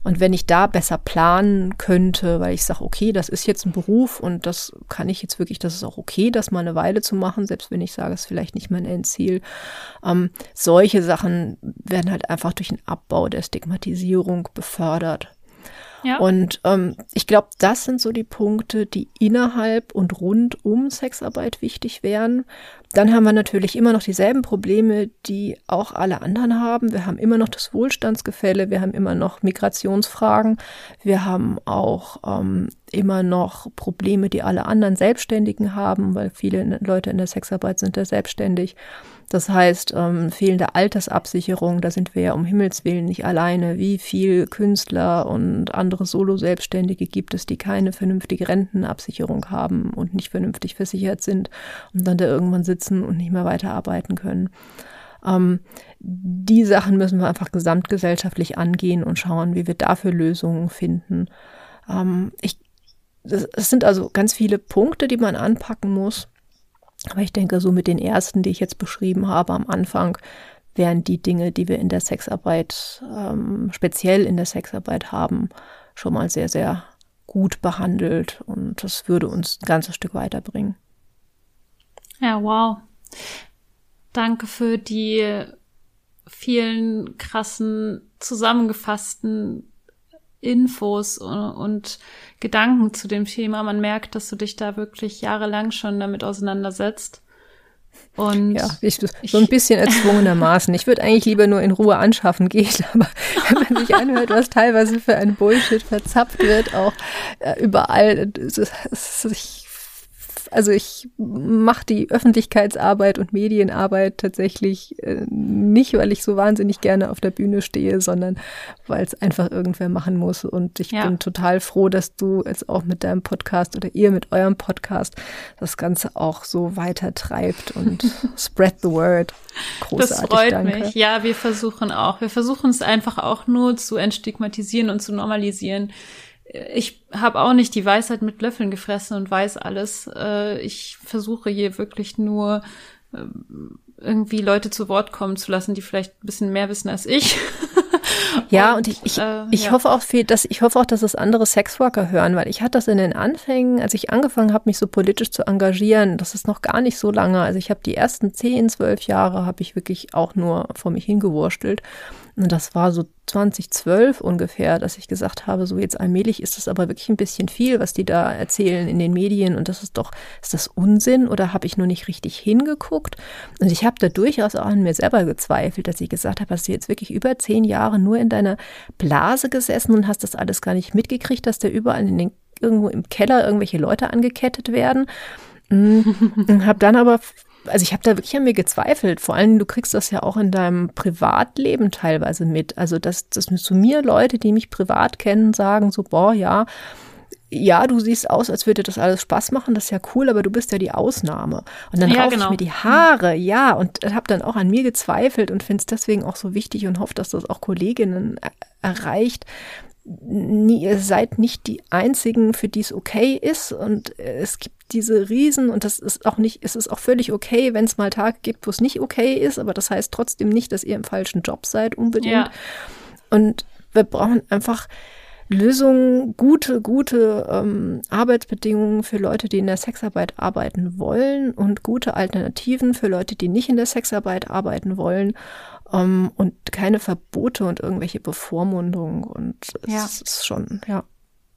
Und wenn ich da besser planen könnte, weil ich sage, okay, das ist jetzt ein Beruf und das kann ich jetzt wirklich, das ist auch okay, das mal eine Weile zu machen, selbst wenn ich sage, es ist vielleicht nicht mein Endziel. Ähm, solche Sachen werden halt einfach durch den Abbau der Stigmatisierung befördert. Ja. Und ähm, ich glaube, das sind so die Punkte, die innerhalb und rund um Sexarbeit wichtig wären. Dann haben wir natürlich immer noch dieselben Probleme, die auch alle anderen haben. Wir haben immer noch das Wohlstandsgefälle, wir haben immer noch Migrationsfragen, wir haben auch ähm, immer noch Probleme, die alle anderen Selbstständigen haben, weil viele Leute in der Sexarbeit sind ja selbstständig. Das heißt, ähm, fehlende Altersabsicherung, da sind wir ja um Himmels Willen nicht alleine. Wie viel Künstler und andere Solo-Selbstständige gibt es, die keine vernünftige Rentenabsicherung haben und nicht vernünftig versichert sind und dann da irgendwann sitzen und nicht mehr weiterarbeiten können. Ähm, die Sachen müssen wir einfach gesamtgesellschaftlich angehen und schauen, wie wir dafür Lösungen finden. Ähm, ich, es sind also ganz viele Punkte, die man anpacken muss. Aber ich denke, so mit den ersten, die ich jetzt beschrieben habe am Anfang, wären die Dinge, die wir in der Sexarbeit, ähm, speziell in der Sexarbeit haben, schon mal sehr, sehr gut behandelt und das würde uns ein ganzes Stück weiterbringen. Ja, wow. Danke für die vielen krassen zusammengefassten Infos und Gedanken zu dem Thema. Man merkt, dass du dich da wirklich jahrelang schon damit auseinandersetzt. Und ja, ich, so ein bisschen erzwungenermaßen. Ich würde eigentlich lieber nur in Ruhe anschaffen gehen, aber wenn man sich anhört, was teilweise für ein Bullshit verzapft wird, auch äh, überall, es, es, ich also ich mache die Öffentlichkeitsarbeit und Medienarbeit tatsächlich äh, nicht, weil ich so wahnsinnig gerne auf der Bühne stehe, sondern weil es einfach irgendwer machen muss. Und ich ja. bin total froh, dass du jetzt auch mit deinem Podcast oder ihr mit eurem Podcast das Ganze auch so weiter treibt und spread the word. Großartig, das freut danke. mich. Ja, wir versuchen auch. Wir versuchen es einfach auch nur zu entstigmatisieren und zu normalisieren ich habe auch nicht die Weisheit mit Löffeln gefressen und weiß alles. Äh, ich versuche hier wirklich nur ähm, irgendwie Leute zu Wort kommen zu lassen, die vielleicht ein bisschen mehr wissen als ich. Ja, und, und ich, ich, äh, ich ja. hoffe auch viel, dass ich hoffe auch, dass es andere Sexworker hören, weil ich hatte das in den Anfängen, als ich angefangen habe, mich so politisch zu engagieren, das ist noch gar nicht so lange. Also ich habe die ersten zehn, zwölf Jahre habe ich wirklich auch nur vor mich hingewurstelt. Das war so 2012 ungefähr, dass ich gesagt habe, so jetzt allmählich ist das aber wirklich ein bisschen viel, was die da erzählen in den Medien und das ist doch, ist das Unsinn oder habe ich nur nicht richtig hingeguckt? Und ich habe da durchaus auch an mir selber gezweifelt, dass ich gesagt habe, hast du jetzt wirklich über zehn Jahre nur in deiner Blase gesessen und hast das alles gar nicht mitgekriegt, dass da überall in den, irgendwo im Keller irgendwelche Leute angekettet werden. Und habe dann aber also ich habe da wirklich an mir gezweifelt. Vor allem, du kriegst das ja auch in deinem Privatleben teilweise mit. Also, dass, dass zu mir Leute, die mich privat kennen, sagen so, boah, ja, ja, du siehst aus, als würde das alles Spaß machen, das ist ja cool, aber du bist ja die Ausnahme. Und dann ja, raufe genau. ich mir die Haare, ja, und habe dann auch an mir gezweifelt und finde es deswegen auch so wichtig und hoffe, dass das auch Kolleginnen erreicht, nie, ihr seid nicht die einzigen, für die es okay ist. Und es gibt diese Riesen und das ist auch nicht, es ist auch völlig okay, wenn es mal Tage gibt, wo es nicht okay ist, aber das heißt trotzdem nicht, dass ihr im falschen Job seid unbedingt. Ja. Und wir brauchen einfach Lösungen, gute, gute ähm, Arbeitsbedingungen für Leute, die in der Sexarbeit arbeiten wollen und gute Alternativen für Leute, die nicht in der Sexarbeit arbeiten wollen ähm, und keine Verbote und irgendwelche Bevormundungen. Und es ja. ist schon, ja.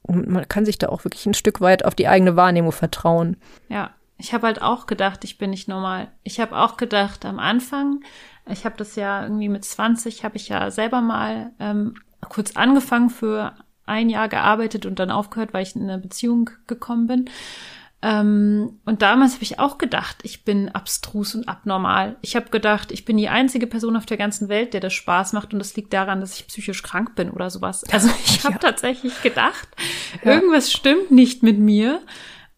man kann sich da auch wirklich ein Stück weit auf die eigene Wahrnehmung vertrauen. Ja, ich habe halt auch gedacht, ich bin nicht normal. Ich habe auch gedacht am Anfang, ich habe das ja irgendwie mit 20, habe ich ja selber mal ähm, kurz angefangen für ein Jahr gearbeitet und dann aufgehört, weil ich in eine Beziehung gekommen bin. Ähm, und damals habe ich auch gedacht, ich bin abstrus und abnormal. Ich habe gedacht, ich bin die einzige Person auf der ganzen Welt, der das Spaß macht und das liegt daran, dass ich psychisch krank bin oder sowas. Also ich habe ja. tatsächlich gedacht, ja. irgendwas stimmt nicht mit mir.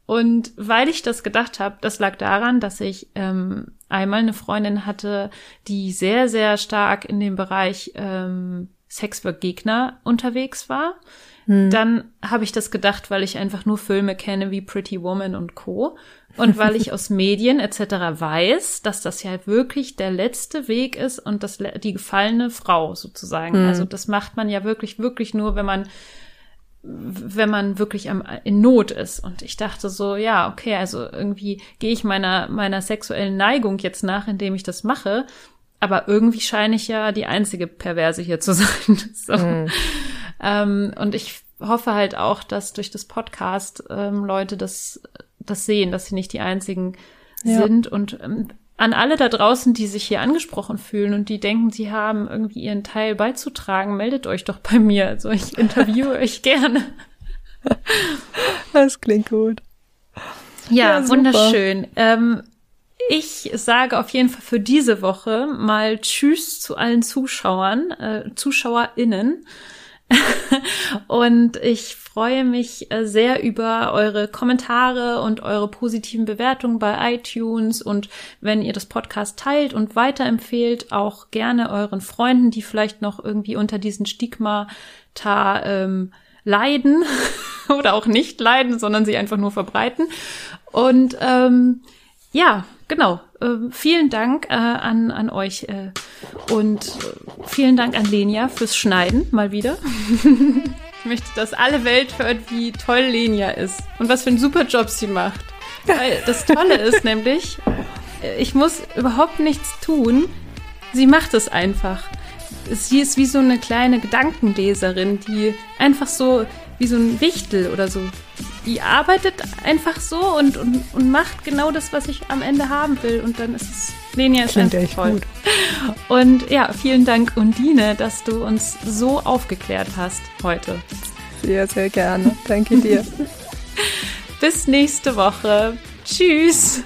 Und weil ich das gedacht habe, das lag daran, dass ich ähm, einmal eine Freundin hatte, die sehr, sehr stark in dem Bereich ähm, Sexwork-Gegner unterwegs war. Hm. Dann habe ich das gedacht, weil ich einfach nur Filme kenne wie Pretty Woman und Co. Und weil ich aus Medien etc. weiß, dass das ja wirklich der letzte Weg ist und das, die gefallene Frau sozusagen. Hm. Also das macht man ja wirklich, wirklich nur, wenn man wenn man wirklich am, in Not ist. Und ich dachte so, ja, okay, also irgendwie gehe ich meiner, meiner sexuellen Neigung jetzt nach, indem ich das mache. Aber irgendwie scheine ich ja die einzige Perverse hier zu sein. so. Mhm. Ähm, und ich hoffe halt auch, dass durch das Podcast ähm, Leute das, das sehen, dass sie nicht die einzigen ja. sind. Und ähm, an alle da draußen, die sich hier angesprochen fühlen und die denken, sie haben irgendwie ihren Teil beizutragen, meldet euch doch bei mir. Also ich interviewe euch gerne. Das klingt gut. Ja, ja wunderschön. Ähm, ich sage auf jeden Fall für diese Woche mal Tschüss zu allen Zuschauern, äh, ZuschauerInnen. und ich freue mich äh, sehr über eure Kommentare und eure positiven Bewertungen bei iTunes und wenn ihr das Podcast teilt und weiterempfehlt, auch gerne euren Freunden, die vielleicht noch irgendwie unter diesen Stigmata ähm, leiden oder auch nicht leiden, sondern sie einfach nur verbreiten. Und ähm, ja, genau. Äh, vielen Dank äh, an, an euch äh, und äh, vielen Dank an Lenia fürs Schneiden mal wieder. ich möchte, dass alle Welt hört, wie toll Lenia ist und was für einen super Job sie macht. Weil das Tolle ist nämlich, äh, ich muss überhaupt nichts tun. Sie macht es einfach. Sie ist wie so eine kleine Gedankenleserin, die einfach so wie so ein Wichtel oder so. Die arbeitet einfach so und, und, und macht genau das, was ich am Ende haben will. Und dann ist es, Lenia ist Klingt einfach toll. Gut. Und ja, vielen Dank, Undine, dass du uns so aufgeklärt hast heute. Sehr, sehr gerne. Danke dir. Bis nächste Woche. Tschüss.